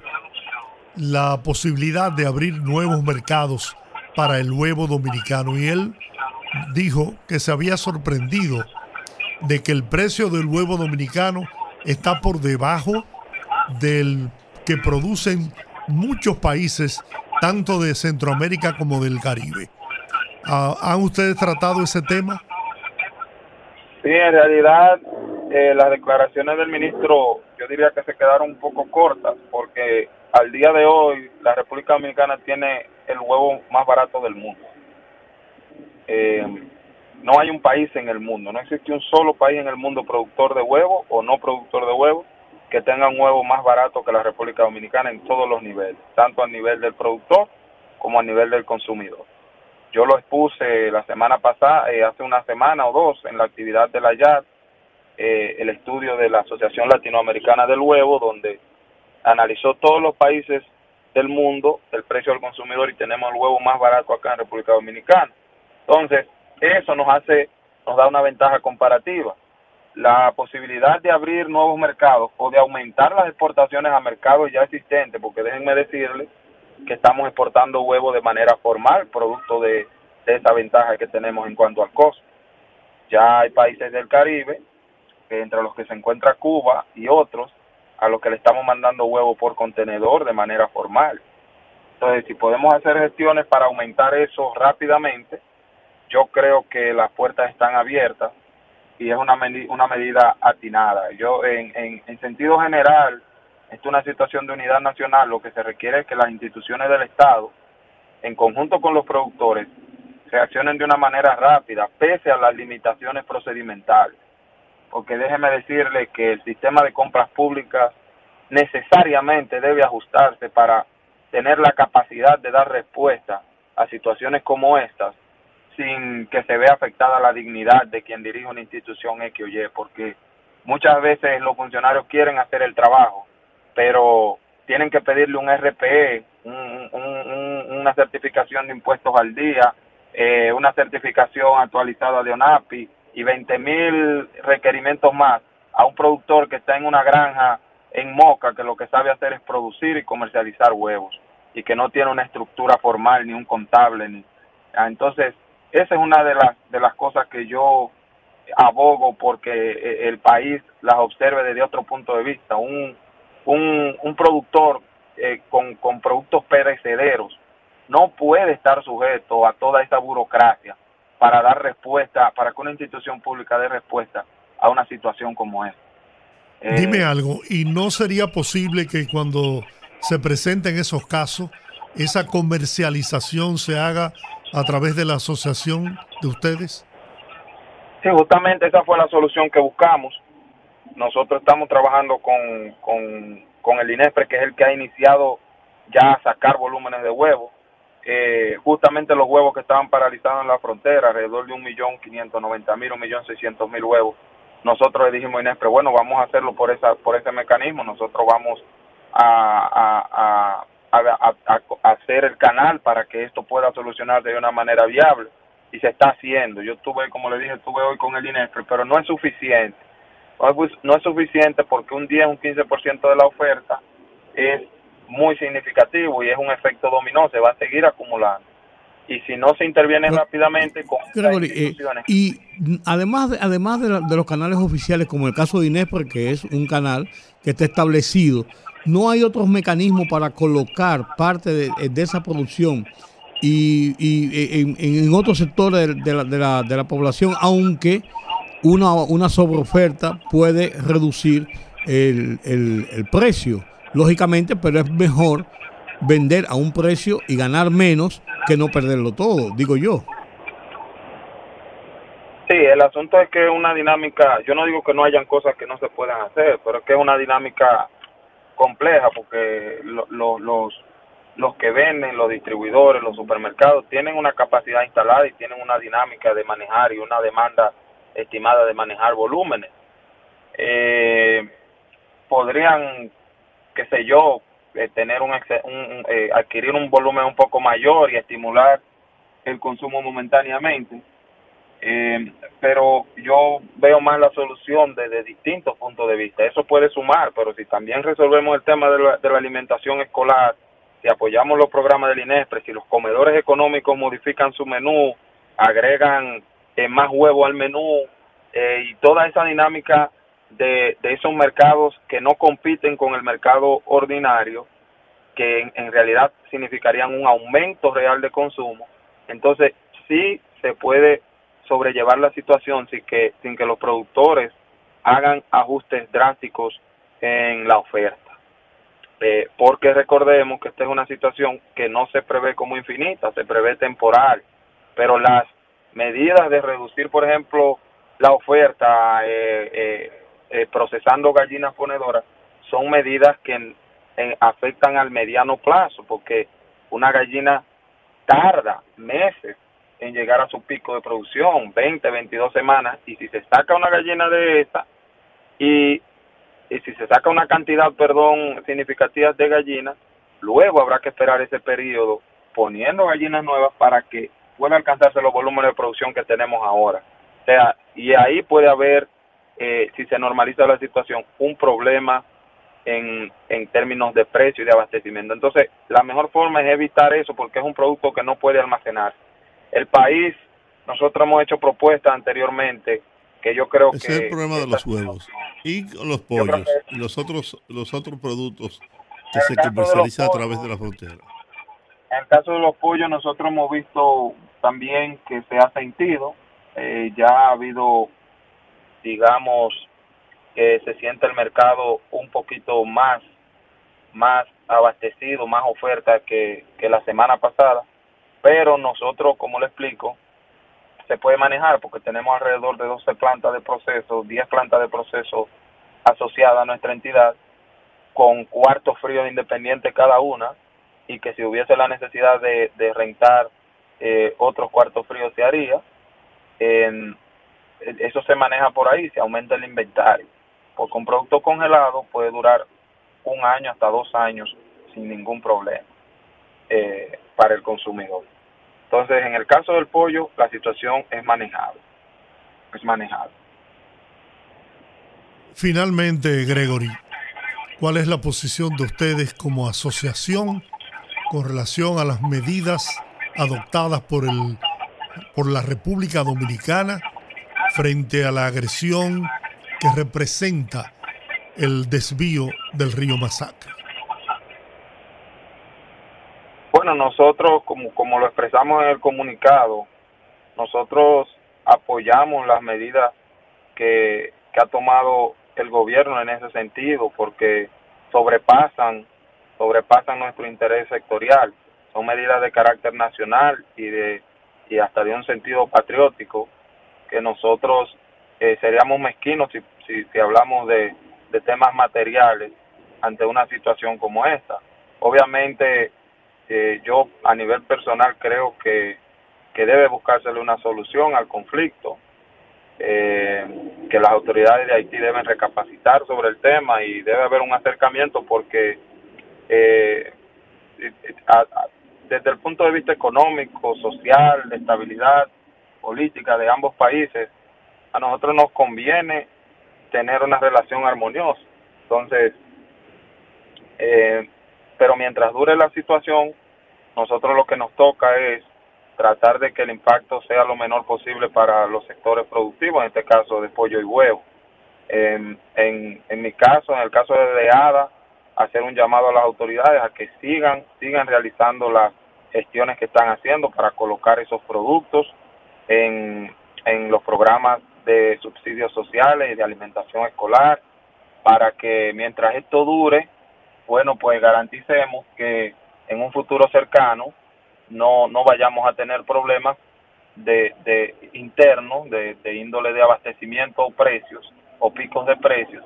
la posibilidad de abrir nuevos mercados para el huevo dominicano y él dijo que se había sorprendido de que el precio del huevo dominicano está por debajo del que producen muchos países, tanto de Centroamérica como del Caribe. Ah, ¿Han ustedes tratado ese tema? Sí, en realidad eh, las declaraciones del ministro yo diría que se quedaron un poco cortas porque al día de hoy la República Dominicana tiene el huevo más barato del mundo. Eh, no hay un país en el mundo, no existe un solo país en el mundo productor de huevo o no productor de huevo que tenga un huevo más barato que la República Dominicana en todos los niveles, tanto a nivel del productor como a nivel del consumidor. Yo lo expuse la semana pasada, eh, hace una semana o dos, en la actividad de la YAD, eh, el estudio de la Asociación Latinoamericana del Huevo, donde analizó todos los países del mundo el precio al consumidor y tenemos el huevo más barato acá en República Dominicana. Entonces, eso nos hace, nos da una ventaja comparativa. La posibilidad de abrir nuevos mercados o de aumentar las exportaciones a mercados ya existentes, porque déjenme decirles que estamos exportando huevos de manera formal, producto de, de esa ventaja que tenemos en cuanto al costo. Ya hay países del Caribe, entre los que se encuentra Cuba y otros, a los que le estamos mandando huevos por contenedor de manera formal. Entonces, si podemos hacer gestiones para aumentar eso rápidamente, yo creo que las puertas están abiertas y es una, una medida atinada. Yo, en, en sentido general, esto es una situación de unidad nacional, lo que se requiere es que las instituciones del Estado, en conjunto con los productores, reaccionen de una manera rápida, pese a las limitaciones procedimentales. Porque déjeme decirle que el sistema de compras públicas necesariamente debe ajustarse para tener la capacidad de dar respuesta a situaciones como estas sin que se vea afectada la dignidad de quien dirige una institución X o Y, porque muchas veces los funcionarios quieren hacer el trabajo, pero tienen que pedirle un RPE, un, un, una certificación de impuestos al día, eh, una certificación actualizada de ONAPI y 20 mil requerimientos más a un productor que está en una granja en Moca que lo que sabe hacer es producir y comercializar huevos y que no tiene una estructura formal ni un contable ni Ah, entonces esa es una de las de las cosas que yo abogo porque eh, el país las observe desde otro punto de vista un un, un productor eh, con, con productos perecederos no puede estar sujeto a toda esta burocracia para dar respuesta para que una institución pública dé respuesta a una situación como esta Eh, Dime algo, ¿y no sería posible que cuando se presenten esos casos, esa comercialización se haga a través de la asociación de ustedes? Sí, justamente esa fue la solución que buscamos. Nosotros estamos trabajando con, con, con el INESPRE, que es el que ha iniciado ya a sacar volúmenes de huevos. Eh, justamente los huevos que estaban paralizados en la frontera, alrededor de un millón quinientos noventa mil, un millón seiscientos mil huevos. Nosotros le dijimos a INESPRE, bueno, vamos a hacerlo por esa por ese mecanismo. Nosotros vamos a, a, a, hacer el canal para que esto pueda solucionarse de una manera viable y se está haciendo. Yo estuve, como le dije, estuve hoy con el INESPRE, pero no es suficiente. No es, no es suficiente porque un 10, un 15% de la oferta es muy significativo y es un efecto dominó, se va a seguir acumulando. Y si no se interviene rápidamente con eh, y además, de, además de, la- de los canales oficiales, como el caso de Inespre, que es un canal que está establecido, no hay otros mecanismos para colocar parte de, eh, de esa producción y, y, eh, en, en- otros sectores de la, de, la, de la población, aunque una, una sobreoferta puede reducir el, el- precio, lógicamente, pero es mejor vender a un precio y ganar menos que no perderlo todo, digo yo. Sí, el asunto es que es una dinámica, yo no digo que no hayan cosas que no se puedan hacer, pero es que es una dinámica compleja porque lo- lo- los los que venden, los distribuidores, los supermercados tienen una capacidad instalada y tienen una dinámica de manejar y una demanda estimada de manejar volúmenes. Eh, podrían, qué sé yo, eh, tener un, un, eh, adquirir un volumen un poco mayor y estimular el consumo momentáneamente. Eh, pero yo veo más la solución desde distintos puntos de vista. Eso puede sumar, pero si también resolvemos el tema de la, de la alimentación escolar, si apoyamos los programas del INESPRE, si los comedores económicos modifican su menú, agregan eh, más huevo al menú eh, y toda esa dinámica de, esos mercados que no compiten con el mercado ordinario, que en, en realidad significarían un aumento real de consumo, entonces sí se puede sobrellevar la situación sin que, sin que los productores hagan ajustes drásticos en la oferta. Eh, porque recordemos que esta es una situación que no se prevé como infinita, se prevé temporal, pero las medidas de reducir, por ejemplo, la oferta eh, eh, eh, procesando gallinas ponedoras son medidas que afectan al mediano plazo, porque una gallina tarda meses en llegar a su pico de producción, 20, 22 semanas, y si se saca una gallina de esta y, y si se saca una cantidad, perdón, significativa de gallinas, luego habrá que esperar ese periodo poniendo gallinas nuevas para que pueda alcanzarse los volúmenes de producción que tenemos ahora. O sea, y ahí puede haber, eh, si se normaliza la situación, un problema en, en términos de precio y de abastecimiento. Entonces, la mejor forma es evitar eso porque es un producto que no puede almacenar. El país, nosotros hemos hecho propuestas anteriormente que yo creo Ese que... es el problema de los huevos y los pollos que- y los otros los otros productos que se comercializan a través de la frontera. En el caso de los pollos, nosotros hemos visto también que se ha sentido, eh, ya ha habido, digamos, que se siente el mercado un poquito más, más abastecido, más oferta que, que la semana pasada, pero nosotros, como le explico, se puede manejar porque tenemos alrededor de 12 plantas de proceso, 10 plantas de proceso asociadas a nuestra entidad, con cuartos fríos independientes cada una, y que si hubiese la necesidad de, de rentar eh, otros cuartos fríos se haría. En- eso se maneja por ahí, se aumenta el inventario. Porque un producto congelado puede durar un año hasta dos años sin ningún problema eh, para el consumidor. Entonces, en el caso del pollo, la situación es manejable. Es manejable. Finalmente, Gregory, ¿Cuál es la posición de ustedes como asociación con relación a las medidas adoptadas por, el, por la República Dominicana frente a la agresión que representa el desvío del río Masacre? Bueno, nosotros, como, como lo expresamos en el comunicado, nosotros apoyamos las medidas que, que ha tomado el gobierno en ese sentido, porque sobrepasan, sobrepasan nuestro interés sectorial. Son medidas de carácter nacional y de y hasta de un sentido patriótico que nosotros eh, seríamos mezquinos si, si, hablamos de, de temas materiales ante una situación como esta. Obviamente eh, yo a nivel personal creo que, que debe buscársele una solución al conflicto, eh, que las autoridades de Haití deben recapacitar sobre el tema y debe haber un acercamiento porque eh, a- a- desde el punto de vista económico, social, de estabilidad política de ambos países, a nosotros nos conviene tener una relación armoniosa. Entonces, eh, pero mientras dure la situación, nosotros lo que nos toca es tratar de que el impacto sea lo menor posible para los sectores productivos, en este caso de pollo y huevo. En, en, mi caso, en el caso de DEADA, hacer un llamado a las autoridades a que sigan, sigan realizando las gestiones que están haciendo para colocar esos productos en, en los programas de subsidios sociales y de alimentación escolar, para que mientras esto dure, bueno, pues garanticemos que en un futuro cercano no, no vayamos a tener problemas de, de internos, de, de índole de abastecimiento o precios, o picos de precios,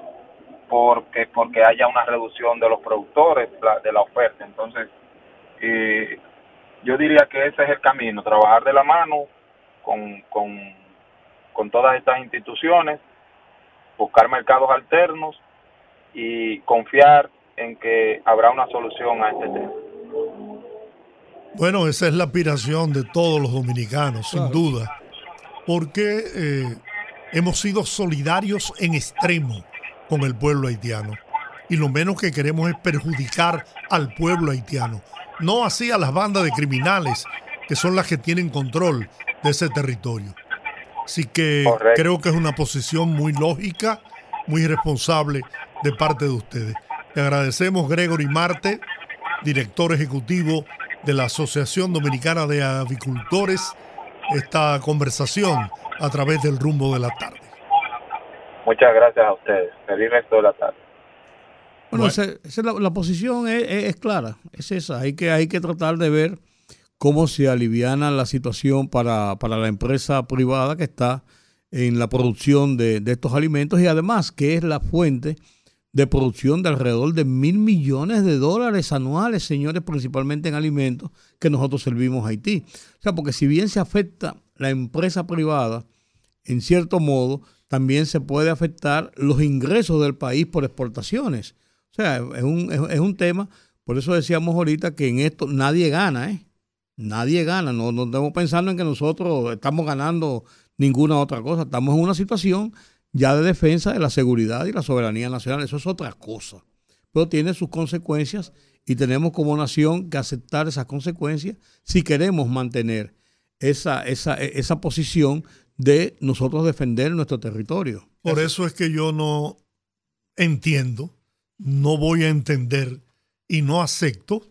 porque porque haya una reducción de los productores la- de la oferta. Entonces, eh, yo diría que ese es el camino, trabajar de la mano con, con, con todas estas instituciones, buscar mercados alternos y confiar en que habrá una solución a este tema. Bueno, esa es la aspiración de todos los dominicanos, sin duda, porque eh, hemos sido solidarios en extremo con el pueblo haitiano y lo menos que queremos es perjudicar al pueblo haitiano, no así a las bandas de criminales que son las que tienen control de ese territorio. Así que creo que es una posición muy lógica, muy responsable de parte de ustedes. Le agradecemos Gregory Marte, director ejecutivo de la Asociación Dominicana de Avicultores, esta conversación a través del rumbo de la tarde. Muchas gracias a ustedes. Feliz resto de la tarde. Bueno, esa- esa es la, la posición es, es- es clara, es esa. Hay que, hay que tratar de ver cómo se aliviana la situación para, para la empresa privada que está en la producción de, de estos alimentos y además que es la fuente de producción de alrededor de mil millones de dólares anuales, señores, principalmente en alimentos que nosotros servimos a Haití. O sea, porque si bien se afecta la empresa privada, en cierto modo, también se puede afectar los ingresos del país por exportaciones. O sea, es un, es, un tema, por eso decíamos ahorita que en esto nadie gana, ¿eh? Nadie gana, no, no estamos pensando en que nosotros estamos ganando ninguna otra cosa, estamos en una situación ya de defensa de la seguridad y la soberanía nacional, eso es otra cosa, pero tiene sus consecuencias y tenemos como nación que aceptar esas consecuencias si queremos mantener esa, esa, esa posición de nosotros defender nuestro territorio. Por eso es que yo no entiendo, no voy a entender y no acepto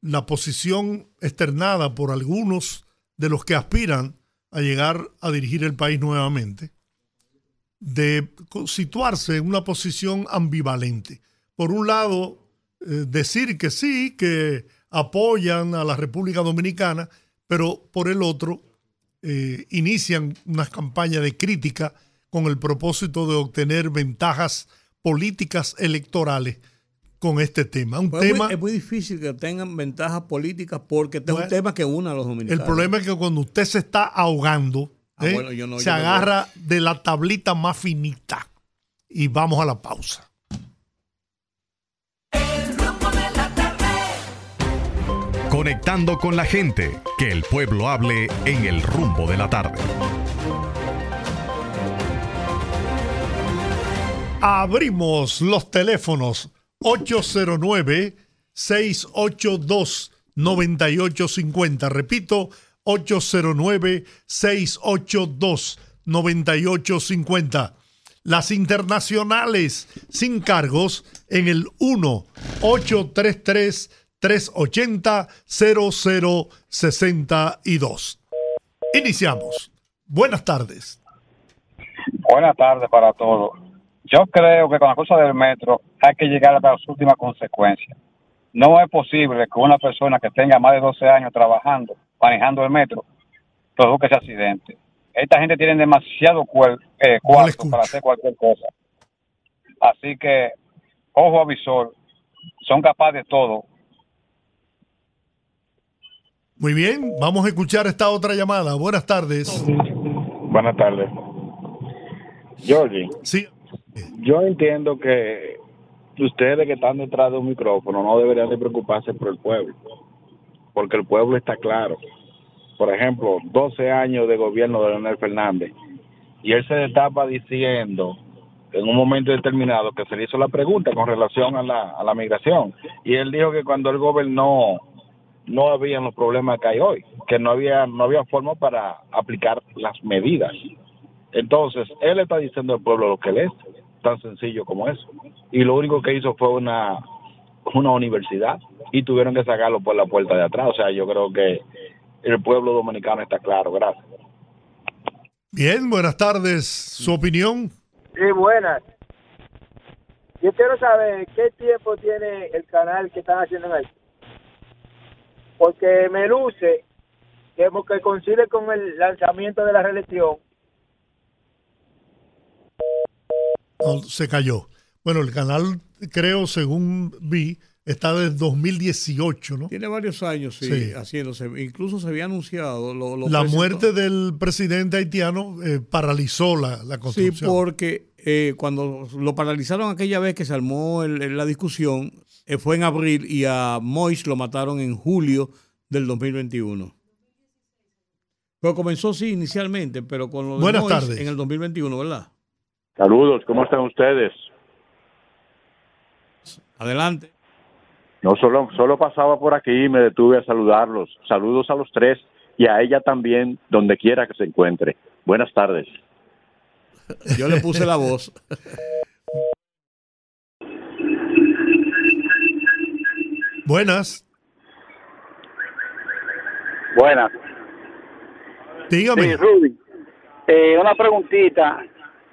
la posición externada por algunos de los que aspiran a llegar a dirigir el país nuevamente, de situarse en una posición ambivalente. Por un lado, eh, decir que sí, que apoyan a la República Dominicana, pero por el otro, eh, inician unas campañas de crítica con el propósito de obtener ventajas políticas electorales con este tema. Un Pues es, tema muy, es muy difícil que tengan ventajas políticas porque este es un tema que une a los dominicanos. El problema es que cuando usted se está ahogando, Ah, ¿eh? bueno, yo no- se yo no agarra de la tablita más finita. Y vamos a la pausa. Conectando con la gente, que el pueblo hable en el rumbo de la tarde. Abrimos los teléfonos 809-682-9850. Repito, 809-682-9850. Las internacionales sin cargos en el 1-833-380-0062. Iniciamos. Buenas tardes. Buenas tardes para todos. Yo creo que con la cosa del metro hay que llegar hasta las últimas consecuencias. No es posible que una persona que tenga más de 12 años trabajando, manejando el metro, produzca ese accidente. Esta gente tiene demasiado cuer- eh, cuarto para hacer cualquier cosa. Así que, ojo avisor, son capaces de todo. Muy bien, vamos a escuchar esta otra llamada. Buenas tardes. Buenas tardes. Georgie. Sí. Yo entiendo que ustedes que están detrás de un micrófono no deberían de preocuparse por el pueblo, porque el pueblo está claro. Por ejemplo, 12 años de gobierno de Leonel Fernández y él se destapa diciendo en un momento determinado que se le hizo la pregunta con relación a la, a la migración y él dijo que cuando él gobernó no habían los problemas que hay hoy, que no había no había forma para aplicar las medidas. Entonces, él está diciendo al pueblo lo que él es, tan sencillo como eso. Y lo único que hizo fue una, una universidad y tuvieron que sacarlo por la puerta de atrás. O sea, yo creo que el pueblo dominicano está claro. Gracias. Bien, buenas tardes. ¿Su opinión? Sí, buenas. Yo quiero saber qué tiempo tiene el canal que están haciendo en Haití. Porque me luce que, que coincide con el lanzamiento de la reelección. No, se cayó. Bueno, el canal, creo, según vi, está desde 2018, ¿no? Tiene varios años, sí, Sí. haciéndose. Incluso se había anunciado. Lo, lo La presentó- muerte del presidente haitiano eh, paralizó la, la Sí, construcción. porque eh, cuando lo paralizaron aquella vez que se armó el- el- la discusión, eh, fue en abril y a Mois lo mataron en julio del 2021. Pero comenzó, sí, inicialmente, pero con lo de Buenas Mois tardes. en el 2021, ¿verdad? Saludos, ¿cómo están ustedes? Adelante. No, solo, solo pasaba por aquí y me detuve a saludarlos. Saludos a los tres y a ella también, donde quiera que se encuentre. Buenas tardes. Yo le puse la voz. Buenas. Buenas. Dígame. Sí, Rudy. Eh, una preguntita.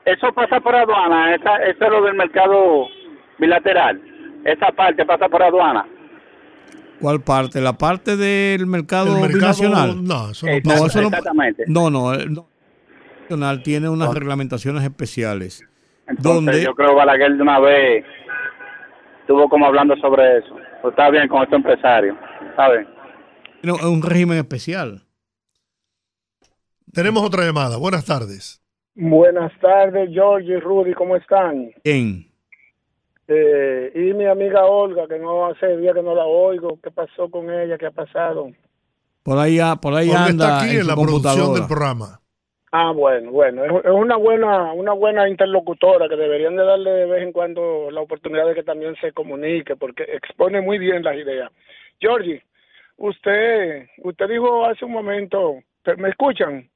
Eso pasa por aduana, esa, eso es lo del mercado bilateral. Esa parte pasa por aduana. ¿Cuál parte? ¿La parte del mercado, mercado- binacional? no, eso no pasa. eso no- Exactamente. No, no, el no- nacional tiene unas reglamentaciones especiales. Entonces, donde yo creo que Balaguer de una vez estuvo como hablando sobre eso. Pues está bien con estos empresarios, ¿sabes? tiene un régimen especial. Tenemos otra llamada. Buenas tardes. Buenas tardes, George y Rudy, ¿cómo están? En Eh, y mi amiga Olga, que no hace día que no la oigo, ¿qué pasó con ella? ¿Qué ha pasado? por ahí, a- por ahí Olga anda está aquí en, su la producción computadora. del programa. Ah, bueno, bueno, es, es una buena una buena interlocutora que deberían de darle de vez en cuando la oportunidad de que también se comunique, porque expone muy bien las ideas. Georgie, usted usted dijo hace un momento, ¿me escuchan?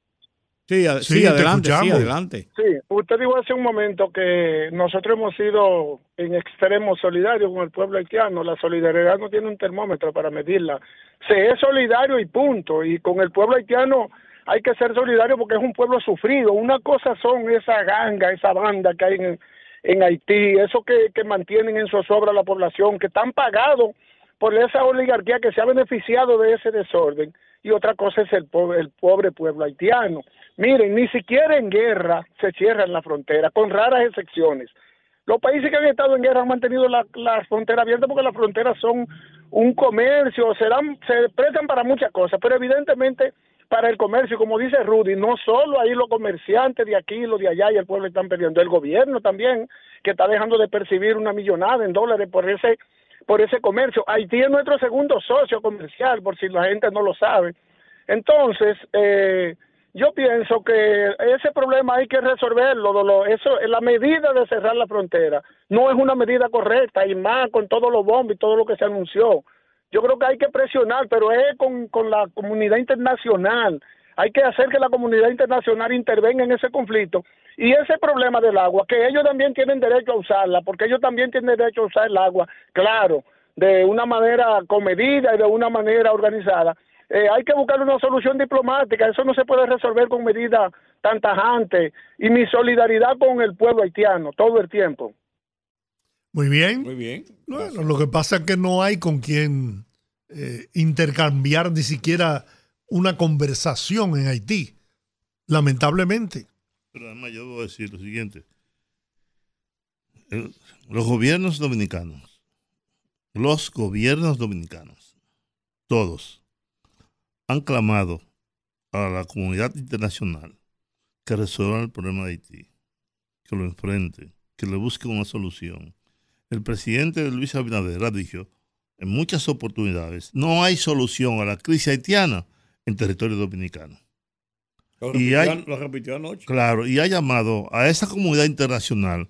Sí, a- Sí, sí, te adelante, sí, adelante. Sí, usted dijo hace un momento que nosotros hemos sido en extremo solidarios con el pueblo haitiano. La solidaridad no tiene un termómetro para medirla. Se es solidario y punto. Y con el pueblo haitiano hay que ser solidario porque es un pueblo sufrido. Una cosa son esa ganga, esa banda que hay en, en Haití, eso que, que mantienen en zozobra a la población, que están pagados por esa oligarquía que se ha beneficiado de ese desorden. Y otra cosa es el pobre, el pobre pueblo haitiano. Miren, ni siquiera en guerra se cierran la frontera, con raras excepciones. Los países que han estado en guerra han mantenido la, la frontera abierta porque las fronteras son un comercio, serán, se prestan para muchas cosas, pero evidentemente para el comercio, como dice Rudy, no solo ahí los comerciantes de aquí, los de allá y el pueblo están perdiendo, el gobierno también, que está dejando de percibir una millonada en dólares por ese por ese comercio. Haití es nuestro segundo socio comercial, por si la gente no lo sabe. Entonces, eh, yo pienso que ese problema hay que resolverlo. lo- lo- eso, la medida de cerrar la frontera no es una medida correcta y más con todos los bombos y todo lo que se anunció. Yo creo que hay que presionar, pero es con, con la comunidad internacional. Hay que hacer que la comunidad internacional intervenga en ese conflicto. Y ese problema del agua, que ellos también tienen derecho a usarla, porque ellos también tienen derecho a usar el agua, claro, de una manera comedida y de una manera organizada. Eh, hay que buscar una solución diplomática, eso no se puede resolver con medidas tan tajantes. Y mi solidaridad con el pueblo haitiano todo el tiempo. Muy bien. Muy bien. Bueno, lo que pasa es que no hay con quien eh, intercambiar ni siquiera una conversación en Haití, lamentablemente. Pero además yo voy a decir lo siguiente. El- los gobiernos dominicanos, los gobiernos dominicanos, todos, han clamado a la comunidad internacional que resuelva el problema de Haití, que lo enfrente, que le busque una solución. El presidente Luis Abinader ha dicho en muchas oportunidades, no hay solución a la crisis haitiana en territorio dominicano. Lo Y repitió, hay- lo repitió anoche. Claro, y ha llamado a esa comunidad internacional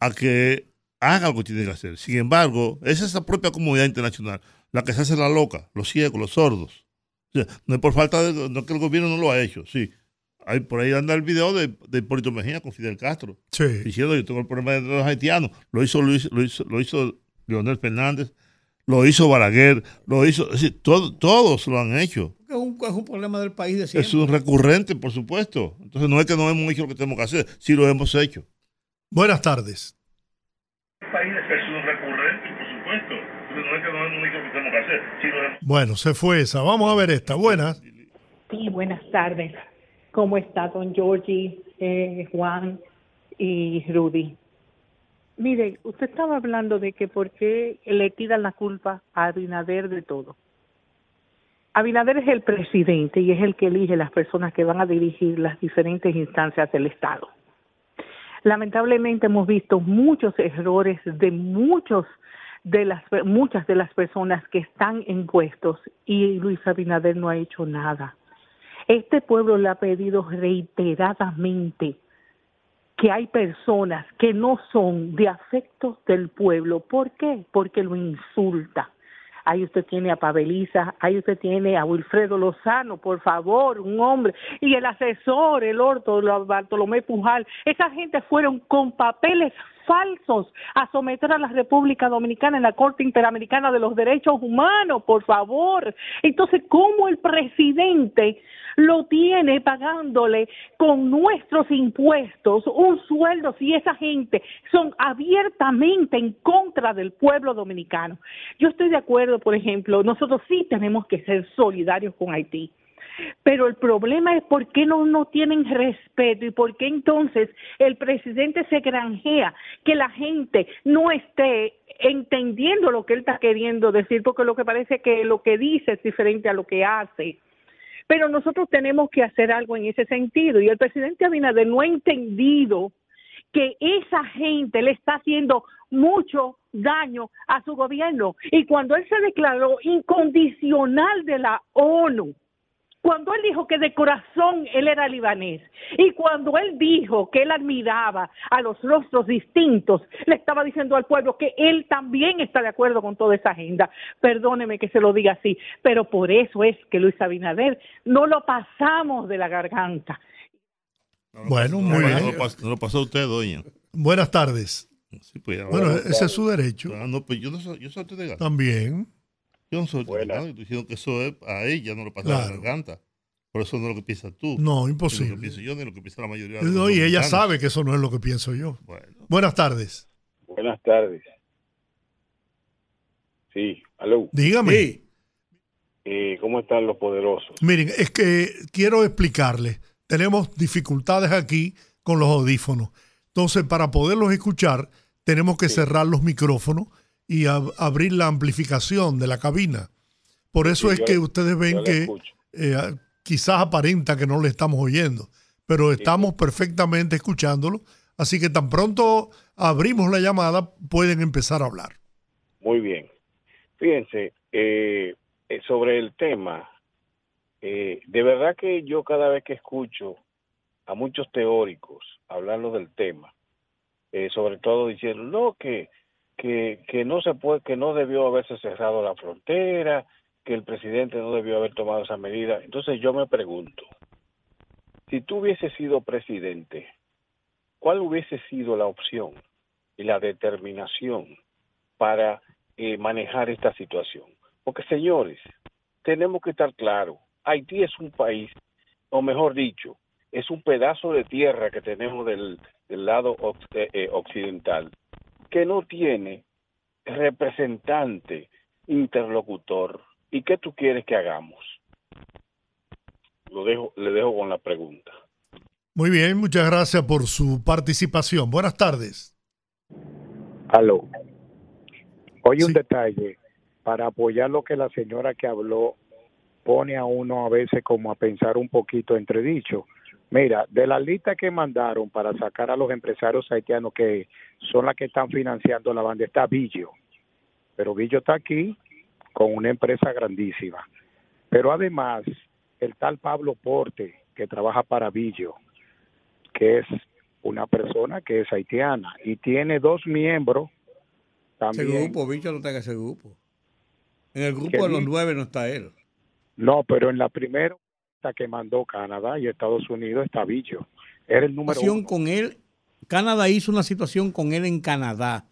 a que haga lo que tiene que hacer. Sin embargo, es esa propia comunidad internacional la que se hace la loca, los ciegos, los sordos. O sea, no es por falta de no es que el gobierno no lo ha hecho, sí. Hay, por ahí anda el video de, de Hipólito Mejía con Fidel Castro. Sí. Diciendo yo tengo el problema de los haitianos. Lo hizo Luis, lo hizo, lo hizo Leonel Fernández, lo hizo Balaguer, lo hizo. Es decir, todo- todos lo han hecho. Es un, es un problema del país de siempre. Es un recurrente, por supuesto. Entonces no es que no hemos hecho lo que tenemos que hacer, sí lo hemos hecho. Buenas tardes. Es un recurrente, por supuesto. Entonces no es que no hemos hecho lo que tenemos que hacer, sí lo hemos Bueno, se fue esa. Vamos a ver esta. Buenas. Sí, buenas tardes. ¿Cómo está don Georgie, eh, Juan y Rudy? Mire, usted estaba hablando de que por qué le tiran la culpa a Abinader de todo. Abinader es el presidente y es el que elige las personas que van a dirigir las diferentes instancias del Estado. Lamentablemente hemos visto muchos errores de muchos de las muchas de las personas que están en puestos y Luis Abinader no ha hecho nada. Este pueblo le ha pedido reiteradamente que hay personas que no son de afectos del pueblo. ¿Por qué? Porque lo insulta. Ahí usted tiene a Paveliza, ahí usted tiene a Wilfredo Lozano, por favor, un hombre, y el asesor, el orto, Bartolomé Pujal, esa gente fueron con papeles falsos a someter a la República Dominicana en la Corte Interamericana de los Derechos Humanos, por favor. Entonces, ¿cómo el presidente lo tiene pagándole con nuestros impuestos un sueldo si esa gente son abiertamente en contra del pueblo dominicano? Yo estoy de acuerdo, por ejemplo, nosotros sí tenemos que ser solidarios con Haití. Pero el problema es por qué no, no tienen respeto y por qué entonces el presidente se granjea que la gente no esté entendiendo lo que él está queriendo decir, porque lo que parece que lo que dice es diferente a lo que hace. Pero nosotros tenemos que hacer algo en ese sentido y el presidente Abinader no ha entendido que esa gente le está haciendo mucho daño a su gobierno. Y cuando él se declaró incondicional de la ONU, cuando él dijo que de corazón él era libanés y cuando él dijo que él admiraba a los rostros distintos, le estaba diciendo al pueblo que él también está de acuerdo con toda esa agenda. Perdóneme que se lo diga así, pero por eso es que Luis Abinader no lo pasamos de la garganta. Bueno, muy no, bien. No lo, pasó, no lo pasó usted, doña. Buenas tardes. Sí, pues, Bueno, ese es su derecho. Ah, no, pues yo no soy, yo soy delegado. También. Yo no soy delegado. Estoy diciendo que eso es a ella, no lo pasa a la Claro. garganta. Por eso no es lo que piensas tú. No, Ni imposible. lo que pienso yo, ni lo que piensa la mayoría de los No, y ella sabe que eso no es lo que pienso yo. Buenas tardes. Buenas tardes. Sí, aló. Dígame. Eh, ¿Cómo están los poderosos? Miren, es que quiero explicarles. Tenemos dificultades aquí con los audífonos. Entonces, para poderlos escuchar, tenemos que cerrar los micrófonos y ab- abrir la amplificación de la cabina. Por eso Sí, es que le- ustedes ven que eh, quizás aparenta que no le estamos oyendo, pero estamos perfectamente escuchándolo. Así que tan pronto abrimos la llamada, pueden empezar a hablar. Muy bien. Fíjense, eh, eh, sobre el tema, Eh, de verdad que yo cada vez que escucho a muchos teóricos hablarlo del tema, eh, sobre todo diciendo no que, que que no se puede que no debió haberse cerrado la frontera, que el presidente no debió haber tomado esa medida. Entonces yo me pregunto, si tú hubieses sido presidente, ¿cuál hubiese sido la opción y la determinación para eh, manejar esta situación? Porque señores, tenemos que estar claros, Haití es un país, o mejor dicho, es un pedazo de tierra que tenemos del, del lado eh, occidental, que no tiene representante, interlocutor. ¿Y qué tú quieres que hagamos? Lo dejo, le dejo con la pregunta. Muy bien, muchas gracias por su participación. Buenas tardes. Aló. Oye, un detalle, para apoyar lo que la señora que habló pone a uno a veces como a pensar un poquito entredicho. Mira, de la lista que mandaron para sacar a los empresarios haitianos que son las que están financiando la banda, está Villo. Pero Villo está aquí con una empresa grandísima. Pero además, el tal Pablo Porte, que trabaja para Villo, que es una persona que es haitiana y tiene dos miembros Ese también. grupo, bicho, no está en ese grupo. En el grupo ¿Qué de los nueve no está él. No, pero en la primera lista que mandó Canadá y Estados Unidos está Villo. Era el número situación uno. con él, Canadá hizo una situación con él en Canadá,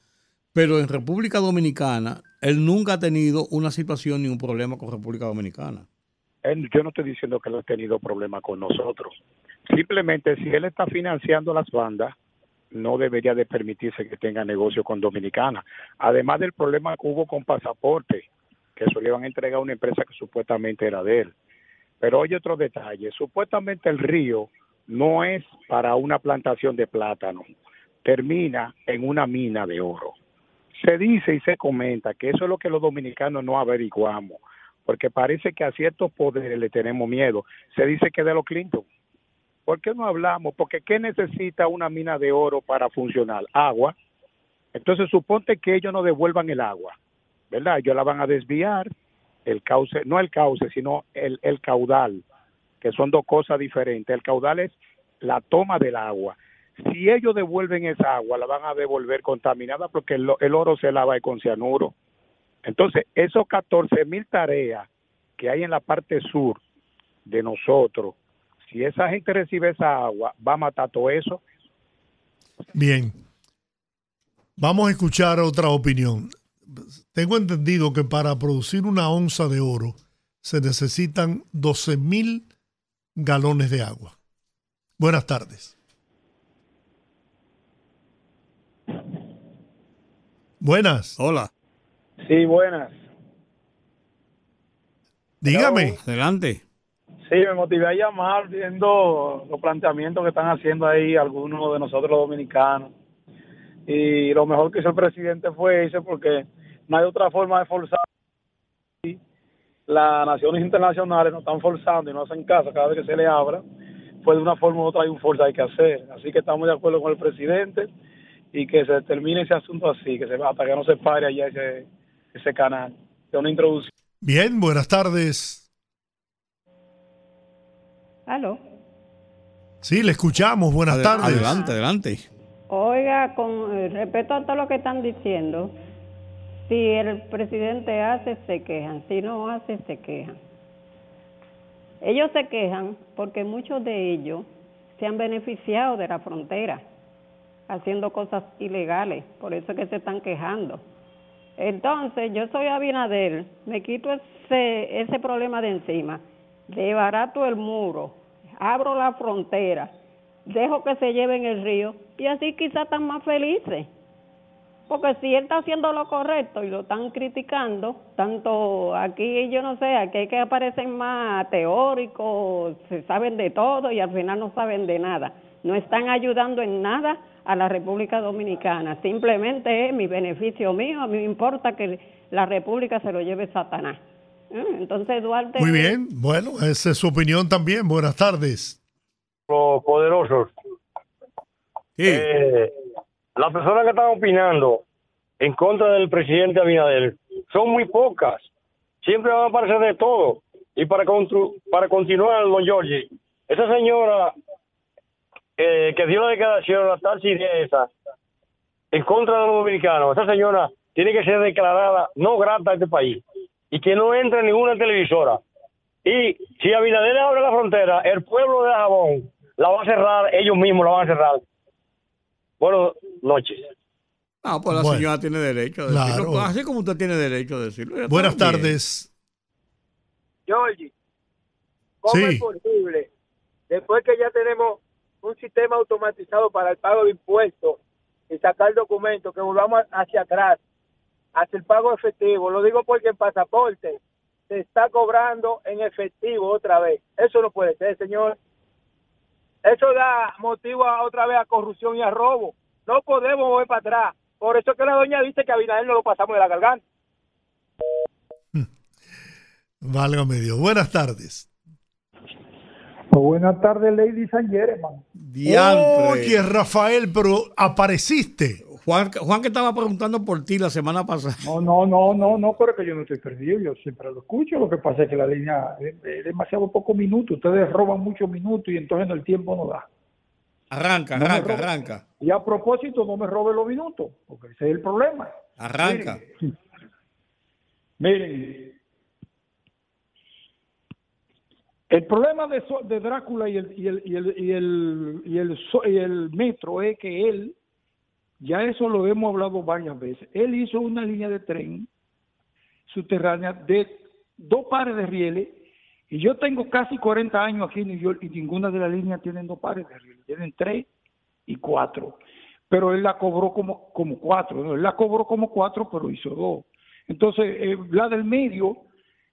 pero en República Dominicana él nunca ha tenido una situación ni un problema con República Dominicana. Él- yo no estoy diciendo que él ha tenido problemas con nosotros. Simplemente si él está financiando las bandas, no debería de permitirse que tenga negocio con Dominicana. Además del problema que hubo con pasaporte, que eso le iban a entregar a una empresa que supuestamente era de él. Pero oye otro detalle, supuestamente el río no es para una plantación de plátano, termina en una mina de oro. Se dice y se comenta que eso es lo que los dominicanos no averiguamos, porque parece que a ciertos poderes le tenemos miedo. Se dice que de los Clinton. ¿Por qué no hablamos? Porque ¿qué necesita una mina de oro para funcionar? Agua. Entonces suponte que ellos no devuelvan el agua, ¿verdad? Ellos la van a desviar, el cauce, no el cauce, sino el, el caudal, que son dos cosas diferentes. El caudal es la toma del agua. Si ellos devuelven esa agua, la van a devolver contaminada porque el, oro se lava con cianuro. Entonces, esos 14 mil tareas que hay en la parte sur de nosotros, si esa gente recibe esa agua, va a matar todo eso. Bien. Vamos a escuchar otra opinión. Tengo entendido que para producir una onza de oro se necesitan 12 mil galones de agua. Buenas tardes. Buenas. Hola. Sí, buenas. Dígame. Adelante. Sí, me motivé a llamar viendo los planteamientos que están haciendo ahí algunos de nosotros los dominicanos. Y lo mejor que hizo el presidente fue irse porque no hay otra forma de forzar. Y Las naciones internacionales nos están forzando y no hacen caso cada vez que se le abra. Pues de una forma u otra hay un fuerza hay que hacer. Así que estamos de acuerdo con el presidente y que se termine ese asunto así, que se hasta que no se pare allá ese, ese canal. De una introducción. Bien, buenas tardes. Aló. Sí, le escuchamos. Buenas Adel- tardes. Adelante, adelante. Oiga, con eh, respeto a todo lo que están diciendo, si el presidente hace, se quejan. Si no hace, se quejan. Ellos se quejan porque muchos de ellos se han beneficiado de la frontera, haciendo cosas ilegales. Por eso es que se están quejando. Entonces, yo soy Abinader, me quito ese, ese problema de encima, desbarato el muro, abro la frontera, dejo que se lleven el río y así quizás están más felices. Porque si él está haciendo lo correcto y lo están criticando, tanto aquí, yo no sé, aquí hay que aparecen más teóricos, se saben de todo y al final no saben de nada. No están ayudando en nada a la República Dominicana. Simplemente es mi beneficio mío, a mí me importa que la República se lo lleve Satanás. ¿Eh? Entonces Duarte... Muy bien. Bueno, esa es su opinión también. Buenas tardes. los poderosos. Eh, las personas que están opinando en contra del presidente Abinader son muy pocas. Siempre van a aparecer de todo. Y para, continuar, don Giorgi, esa señora eh, que dio la declaración, la tal esa, en contra de los dominicanos, esa señora tiene que ser declarada no grata a este país y que no entre en ninguna televisora. Y si Abinader abre la frontera, el pueblo de Jabón la va a cerrar, ellos mismos la van a cerrar. Buenas noches. Ah, pues la Bueno, señora tiene derecho a decirlo. claro. Así como usted tiene derecho a decirlo. Buenas tardes. Georgie, ¿cómo Sí. es posible, después que ya tenemos un sistema automatizado para el pago de impuestos y sacar documentos, que volvamos hacia atrás, hacia el pago efectivo? Lo digo porque en pasaporte se está cobrando en efectivo otra vez. Eso no puede ser, señor. Eso da motivo a, otra vez a corrupción y a robo. No podemos volver para atrás. Por eso es que la doña dice que a Abinader no lo pasamos de la garganta. Válgame Dios. Buenas tardes. Buenas tardes, ladies and gentlemen. Oye, Rafael, pero apareciste. Juan, Juan que estaba preguntando por ti la semana pasada. No, no, no, no, no, pero que yo no estoy perdido, yo siempre lo escucho. Lo que pasa es que la línea es, es demasiado poco minutos. Ustedes roban muchos minutos y entonces no, el tiempo no da. Arranca, No arranca, arranca. Y a propósito, no me robe los minutos, porque ese es el problema. Arranca. Miren, miren, el problema de, de Drácula y el, y, el, y, el, y, el, y, el, So- y el metro es que él, ya eso lo hemos hablado varias veces, él hizo una línea de tren subterránea de dos pares de rieles y yo tengo casi 40 años aquí en New York y ninguna de las líneas tienen dos pares de rieles, tienen tres y cuatro. Pero él la cobró como, como cuatro, ¿no? él la cobró como cuatro, pero hizo dos. Entonces, eh, la del medio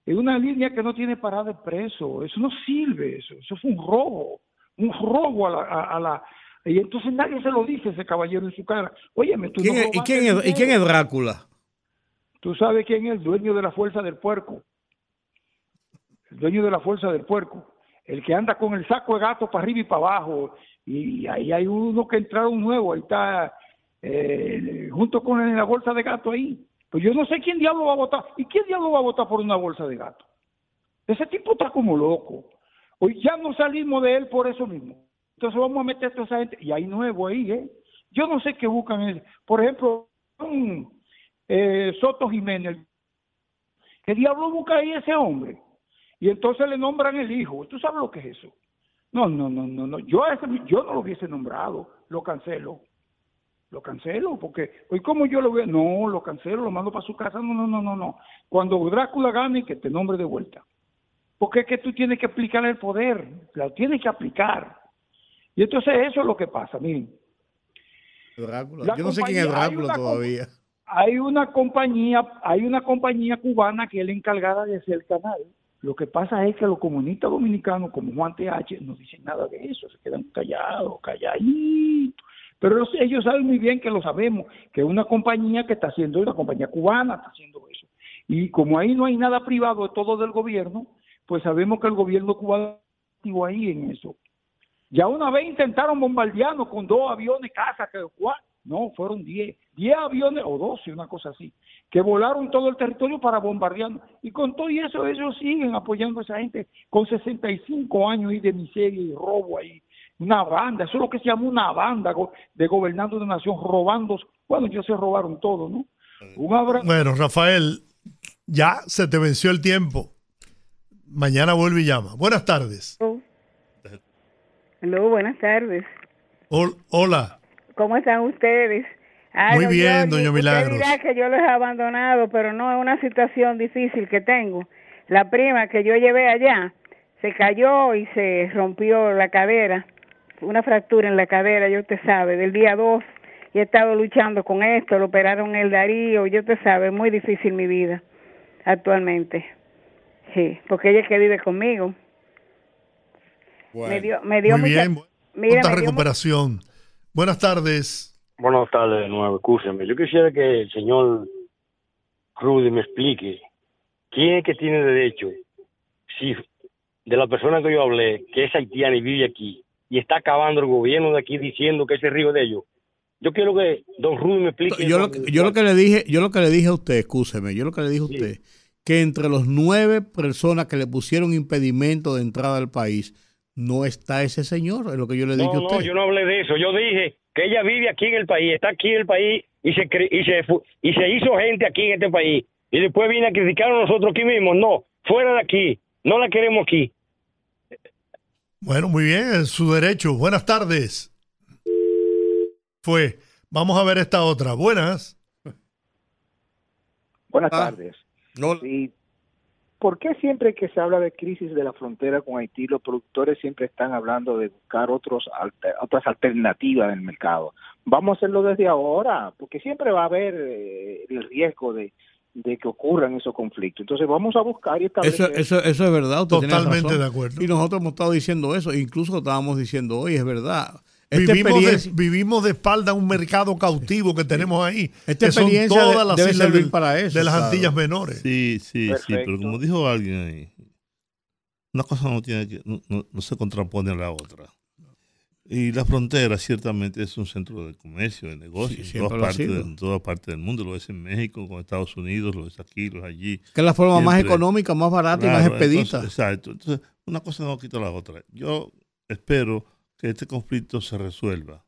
es una línea que no tiene parada expreso, eso no sirve, eso, eso fue un robo, un robo a la... A la y entonces nadie se lo dice ese caballero en su cara. Óyeme, tú ¿Quién no es- ¿Y quién es, ¿y quién es. Drácula? Tú sabes quién es el dueño de la fuerza del puerco. El dueño de la fuerza del puerco. El que anda con el saco de gato para arriba y para abajo. Y ahí hay uno que entraron nuevo. Ahí está, eh, junto con la bolsa de gato ahí. Pues yo no sé quién diablo va a votar. ¿Y quién diablo va a votar por una bolsa de gato? Ese tipo está como loco. Hoy ya no salimos de él por eso mismo. Entonces vamos a meter a toda esa gente. Y hay nuevo ahí, ¿eh? Yo no sé qué buscan. Por ejemplo, eh, Soto Jiménez. ¿Qué diablo busca ahí ese hombre? Y entonces le nombran el hijo. ¿Tú sabes lo que es eso? No, no, no, no, no. Yo, ese, yo no lo hubiese nombrado. Lo cancelo. Lo cancelo porque hoy como yo lo veo, no, lo cancelo, lo mando para su casa. No, no, no, no, no. Cuando Drácula gane, que te nombre de vuelta. Porque es que tú tienes que aplicar el poder, lo tienes que aplicar. Y entonces eso es lo que pasa, miren. Drácula. Yo no sé quién es hay Drácula una todavía. Hay una compañía, hay una compañía cubana que es la encargada de hacer el canal. Lo que pasa es que los comunistas dominicanos, como Juan TH, no dicen nada de eso, se quedan callados, calladitos. Pero los- ellos saben muy bien que lo sabemos, que es una compañía que está haciendo, una compañía cubana está haciendo eso. Y como ahí no hay nada privado, todo del gobierno, pues sabemos que el gobierno cubano ahí en eso. Ya una vez intentaron bombardearnos con dos aviones casa, que no, fueron diez, diez aviones o doce, una cosa así, que volaron todo el territorio para bombardearnos. Y con todo y eso, ellos siguen apoyando a esa gente con 65 años ahí de miseria y robo ahí. Una banda, eso es lo que se llama una banda de gobernando de nación, robando. Bueno, ellos se robaron todo, ¿no? Un. Bueno, Rafael, ya se te venció el tiempo. Mañana vuelve y llama. Buenas tardes. Hello, buenas tardes. Hol- hola. ¿Cómo están ustedes? Ay, Muy bien, Giorgi, doña Milagros. dirá que yo los he abandonado, pero no es una situación difícil que tengo. La prima que yo llevé allá se cayó y se rompió la cadera, una fractura en la cadera, yo te sabe, del día 2 y he estado luchando con esto, lo operaron el Darío, yo te sabe, es muy difícil mi vida actualmente. Sí, porque ella es que vive conmigo. Me dio, me dio Muy mucha- bien. mira, Pronta me dio recuperación. Buenas tardes. Buenas tardes de nuevo, escúcheme. Yo quisiera que el señor Rudy me explique quién es que tiene derecho, si de la persona que yo hablé, que es haitiana y vive aquí, y está acabando el gobierno de aquí diciendo que ese río de ellos. Yo quiero que don Rudy me explique. Yo lo, eso. yo lo que le dije, yo lo que le dije a usted, escúcheme, yo lo que le dije a usted, que entre los nueve personas que le pusieron impedimento de entrada al país no está ese señor, es lo que yo le he dicho No, a usted. no, yo no hablé de eso. Yo dije que ella vive aquí en el país, está aquí en el país y se, y se, y se hizo gente aquí en este país. Y después viene a criticar a nosotros aquí mismo. No, fuera de aquí. No la queremos aquí. Bueno, muy bien, es su derecho. Buenas tardes. Fue. Vamos a ver esta otra. Buenas. Buenas tardes. Sí. ¿Por qué siempre que se habla de crisis de la frontera con Haití, los productores siempre están hablando de buscar otros alter- otras alternativas en el mercado? Vamos a hacerlo desde ahora, porque siempre va a haber eh, el riesgo de, de que ocurran esos conflictos. Entonces vamos a buscar y establecer... eso, eso es verdad. usted tiene Totalmente razón. de acuerdo. Y nosotros hemos estado diciendo eso, incluso estábamos diciendo hoy, es verdad. Esta Vivimos de, experiencia- vivimos de espalda a un mercado cautivo que tenemos ahí. Esta que son experiencia todas de- las debe islas servir del- para eso, de las claro. Antillas menores. Sí, sí, sí, pero como dijo alguien ahí, una cosa no tiene que, no, no- no se contrapone a la otra. Y la frontera ciertamente es un centro de comercio, de negocio, Sí, en, todas partes, sido. en todas partes del mundo. Lo es en México, con Estados Unidos, lo es aquí, lo es allí. Que es la forma más económica, más barata y más expedita. entonces, exacto. Entonces, una cosa no quita la otra. Yo espero que este conflicto se resuelva.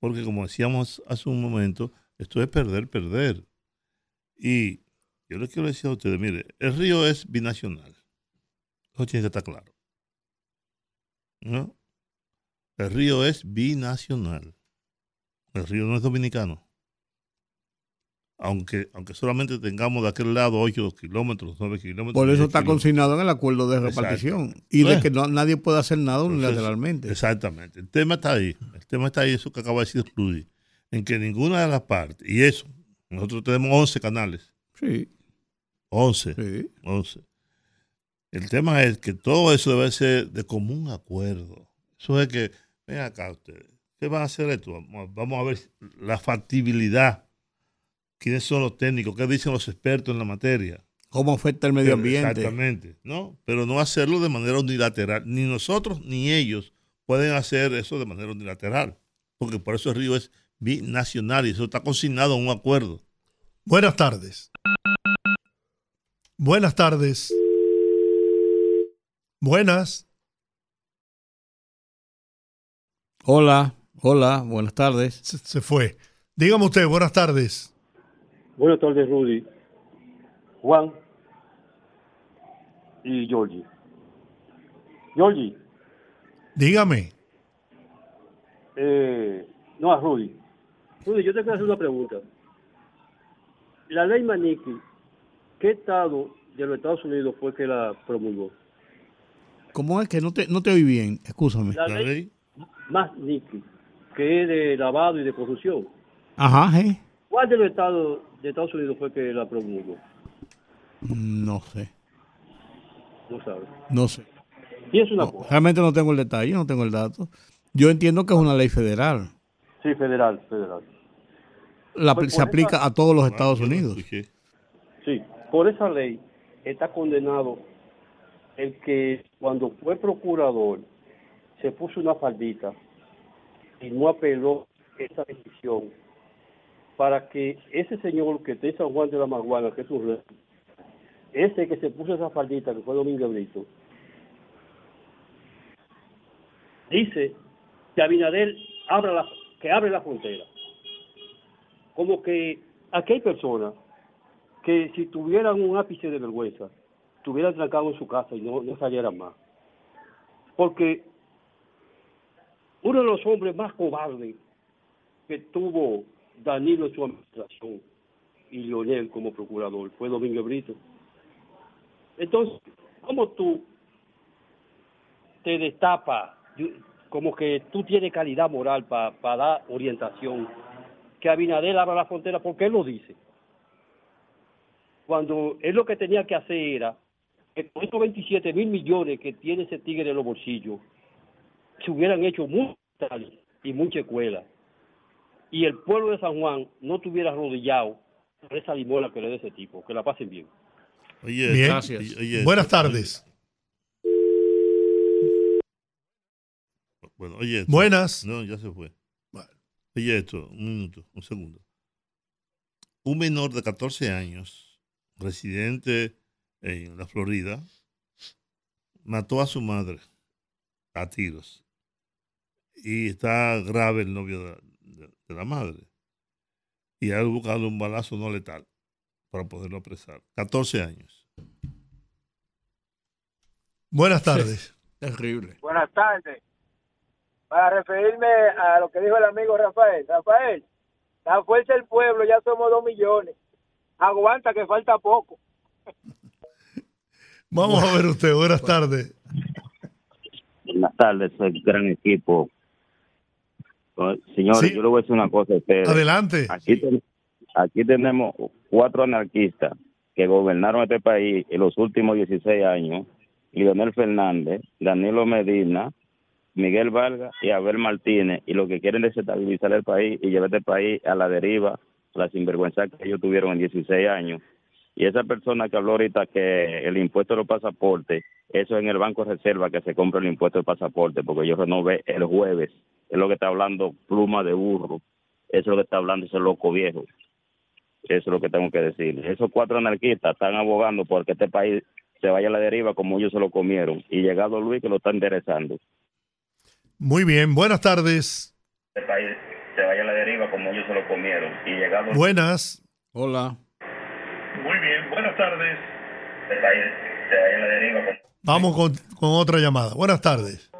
Porque como decíamos hace un momento, esto es perder, perder. Y yo les quiero decir a ustedes, mire, el río es binacional. Eso tiene que estar claro. ¿No? El río es binacional. El río no es dominicano. Aunque, aunque solamente tengamos de aquel lado 8 kilómetros, 9 kilómetros. Por eso 10 está kilómetros. consignado en el acuerdo de repartición. Exacto. Y de que no- nadie puede hacer nada Entonces, unilateralmente. Exactamente. El tema está ahí. El tema está ahí, eso que acaba de decir Rudy. En que ninguna de las partes, y eso, nosotros tenemos 11 canales. Sí. 11. 11. El tema es que todo eso debe ser de común acuerdo. Eso es que, ven acá ustedes, ¿qué van a hacer esto? Vamos, vamos a ver la factibilidad. ¿Quiénes son los técnicos? ¿Qué dicen los expertos en la materia? ¿Cómo afecta el medio Pero- ambiente? Exactamente, ¿no? Pero no hacerlo de manera unilateral. Ni nosotros ni ellos pueden hacer eso de manera unilateral. Porque por eso el río es binacional y eso está consignado en un acuerdo. Buenas tardes. Buenas tardes. Buenas. Hola, hola, buenas tardes. Se, se fue. Dígame usted, buenas tardes. Buenas tardes, Rudy. Juan y Georgie. Georgie, Dígame. eh, no a Rudy. Rudy, yo te quiero hacer una pregunta. La ley Maniqui, ¿qué estado de los Estados Unidos fue que la promulgó? ¿Cómo es que no te, no te oí bien? Escúchame. La ley Maniqui, que es de lavado y de corrupción. Ajá, ¿eh? ¿Cuál de los estados de Estados Unidos fue que la promulgó? No sé, No sabes. no sé. Y es una No, cosa. realmente no tengo el detalle, no tengo el dato. Yo entiendo que es una ley federal. Sí, federal, federal. La, Pues se aplica esa- a todos los Estados Unidos. Sí, por esa ley está condenado el que cuando fue procurador se puso una faldita y no apeló esa decisión para que ese señor que está en San Juan de la Maguana, que es un rey, ese que se puso esa faldita, que fue Domingo Brito, dice que Abinader abra que abre la frontera. Como que aquí hay personas que si tuvieran un ápice de vergüenza, estuvieran trancados en su casa y no, no salieran más. Porque uno de los hombres más cobardes que tuvo Danilo en su administración y Leonel como procurador fue Domingo Brito. Entonces, ¿cómo tú te destapas como que tú tienes calidad moral para dar orientación? Que Abinader abra la frontera, porque él lo dice cuando él lo que tenía que hacer era que con estos 27 mil millones que tiene ese tigre en los bolsillos, se hubieran hecho hospitales y mucha escuela. Y el pueblo de San Juan no tuviera arrodillado por esa limola que le dé ese tipo. Que la pasen bien. Oye, Bien. oye, Buenas tardes. Bueno, oye. esto. Buenas. No, ya se fue. Oye, esto, un minuto, un segundo. Un menor de 14 años, residente en la Florida, mató a su madre a tiros. Y está grave el novio de, de- de la madre. Y ha buscado un balazo no letal para poderlo apresar. 14 años. Buenas tardes. Terrible. Buenas tardes. Para referirme a lo que dijo el amigo Rafael. Rafael, la fuerza del pueblo ya somos dos millones. Aguanta que falta poco. Vamos a ver usted. Buenas tardes. Buenas tardes, soy gran equipo. Oh, Señores, Sí. yo le voy a decir una cosa a ustedes. Adelante. Aquí, ten- aquí tenemos cuatro anarquistas que gobernaron este país en los últimos 16 años. Leonel Fernández, Danilo Medina, Miguel Vargas y Abel Martínez. Y lo que quieren desestabilizar el país y llevar este país a la deriva, la sinvergüenza que ellos tuvieron en 16 años. Y esa persona que habló ahorita que el impuesto de los pasaportes, eso en el Banco Reserva que se compra el impuesto del pasaporte, porque yo renové el jueves. Es lo que está hablando pluma de burro. Eso es lo que está hablando ese loco viejo. Eso es lo que tengo que decir. Esos cuatro anarquistas están abogando porque este país se vaya a la deriva como ellos se lo comieron. Y llegado Luis que lo está enderezando. Muy bien. Buenas tardes. Este país se vaya a la deriva como ellos se lo comieron. Y llegado Buenas. Hola. Muy bien, buenas tardes. Este país se vaya a la deriva como Vamos con, con otra llamada. Buenas tardes.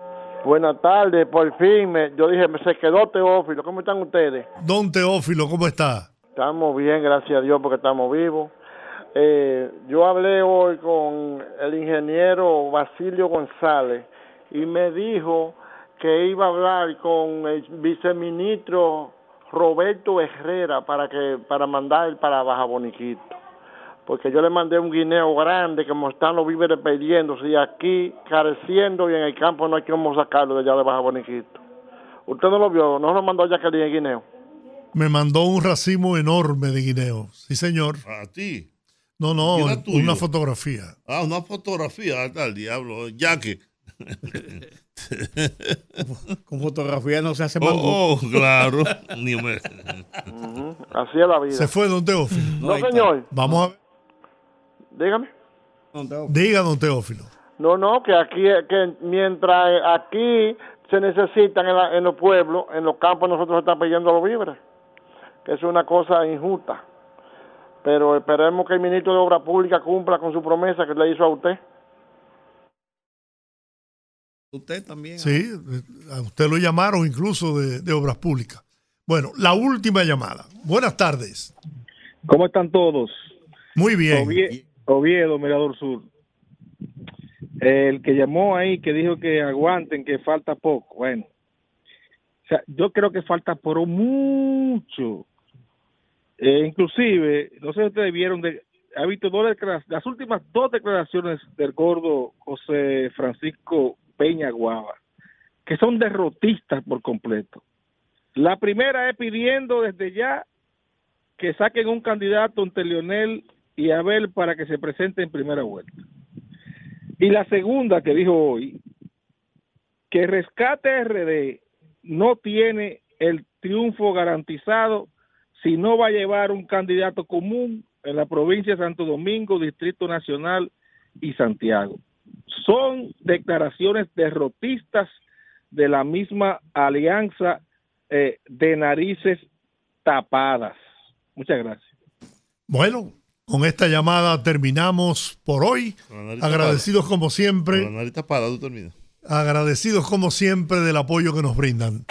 Buenas tardes, por fin, me- yo dije, me se quedó Teófilo, ¿cómo están ustedes? Don Teófilo, ¿cómo está? Estamos bien, gracias a Dios, porque estamos vivos. Eh, yo hablé hoy con el ingeniero Basilio González y me dijo que iba a hablar con el viceministro Roberto Herrera para que para mandar para Baja Boniquito. Porque yo le mandé un guineo grande que me están los víveres perdiéndose y aquí careciendo y en el campo no hay cómo sacarlo de allá de Baja Boniquito. Usted no lo vio, no lo mandó Jacqueline el guineo. Me mandó un racimo enorme de guineo. Sí, señor. A ti. No, no, una fotografía. Ah, una fotografía, anda al diablo, ya que. Con fotografía no se hace Oh, mangú. oh, claro. Ni me- Así es la vida. Se fue don Teófilo. No, señor. Vamos a ver. Dígame. Diga, don Teófilo. No, no, que aquí, que mientras aquí se necesitan en, la- en los pueblos, en los campos nosotros estamos pidiendo los víveres, que es una cosa injusta. Pero esperemos que el ministro de Obra Pública cumpla con su promesa que le hizo a usted. Usted también. Sí, a usted lo llamaron incluso de, de obras públicas. Bueno, la última llamada. Buenas tardes. ¿Cómo están todos? Muy bien. Ovie- Oviedo, Mirador Sur. El que llamó ahí, que dijo que aguanten, que falta poco. Bueno, o sea, yo creo que falta por mucho. Eh, inclusive, no sé si ustedes vieron, de, ha visto dos las últimas dos declaraciones del gordo José Francisco Peña Guava, que son derrotistas por completo. La primera es pidiendo desde ya que saquen un candidato entre Leonel y Abel para que se presente en primera vuelta. Y la segunda que dijo hoy, que Rescate RD no tiene el triunfo garantizado si no va a llevar un candidato común en la provincia de Santo Domingo, Distrito Nacional y Santiago. Son declaraciones derrotistas de la misma alianza eh, de narices tapadas. Muchas gracias. Bueno, con esta llamada terminamos por hoy. Agradecidos como siempre. Agradecidos como siempre del apoyo que nos brindan.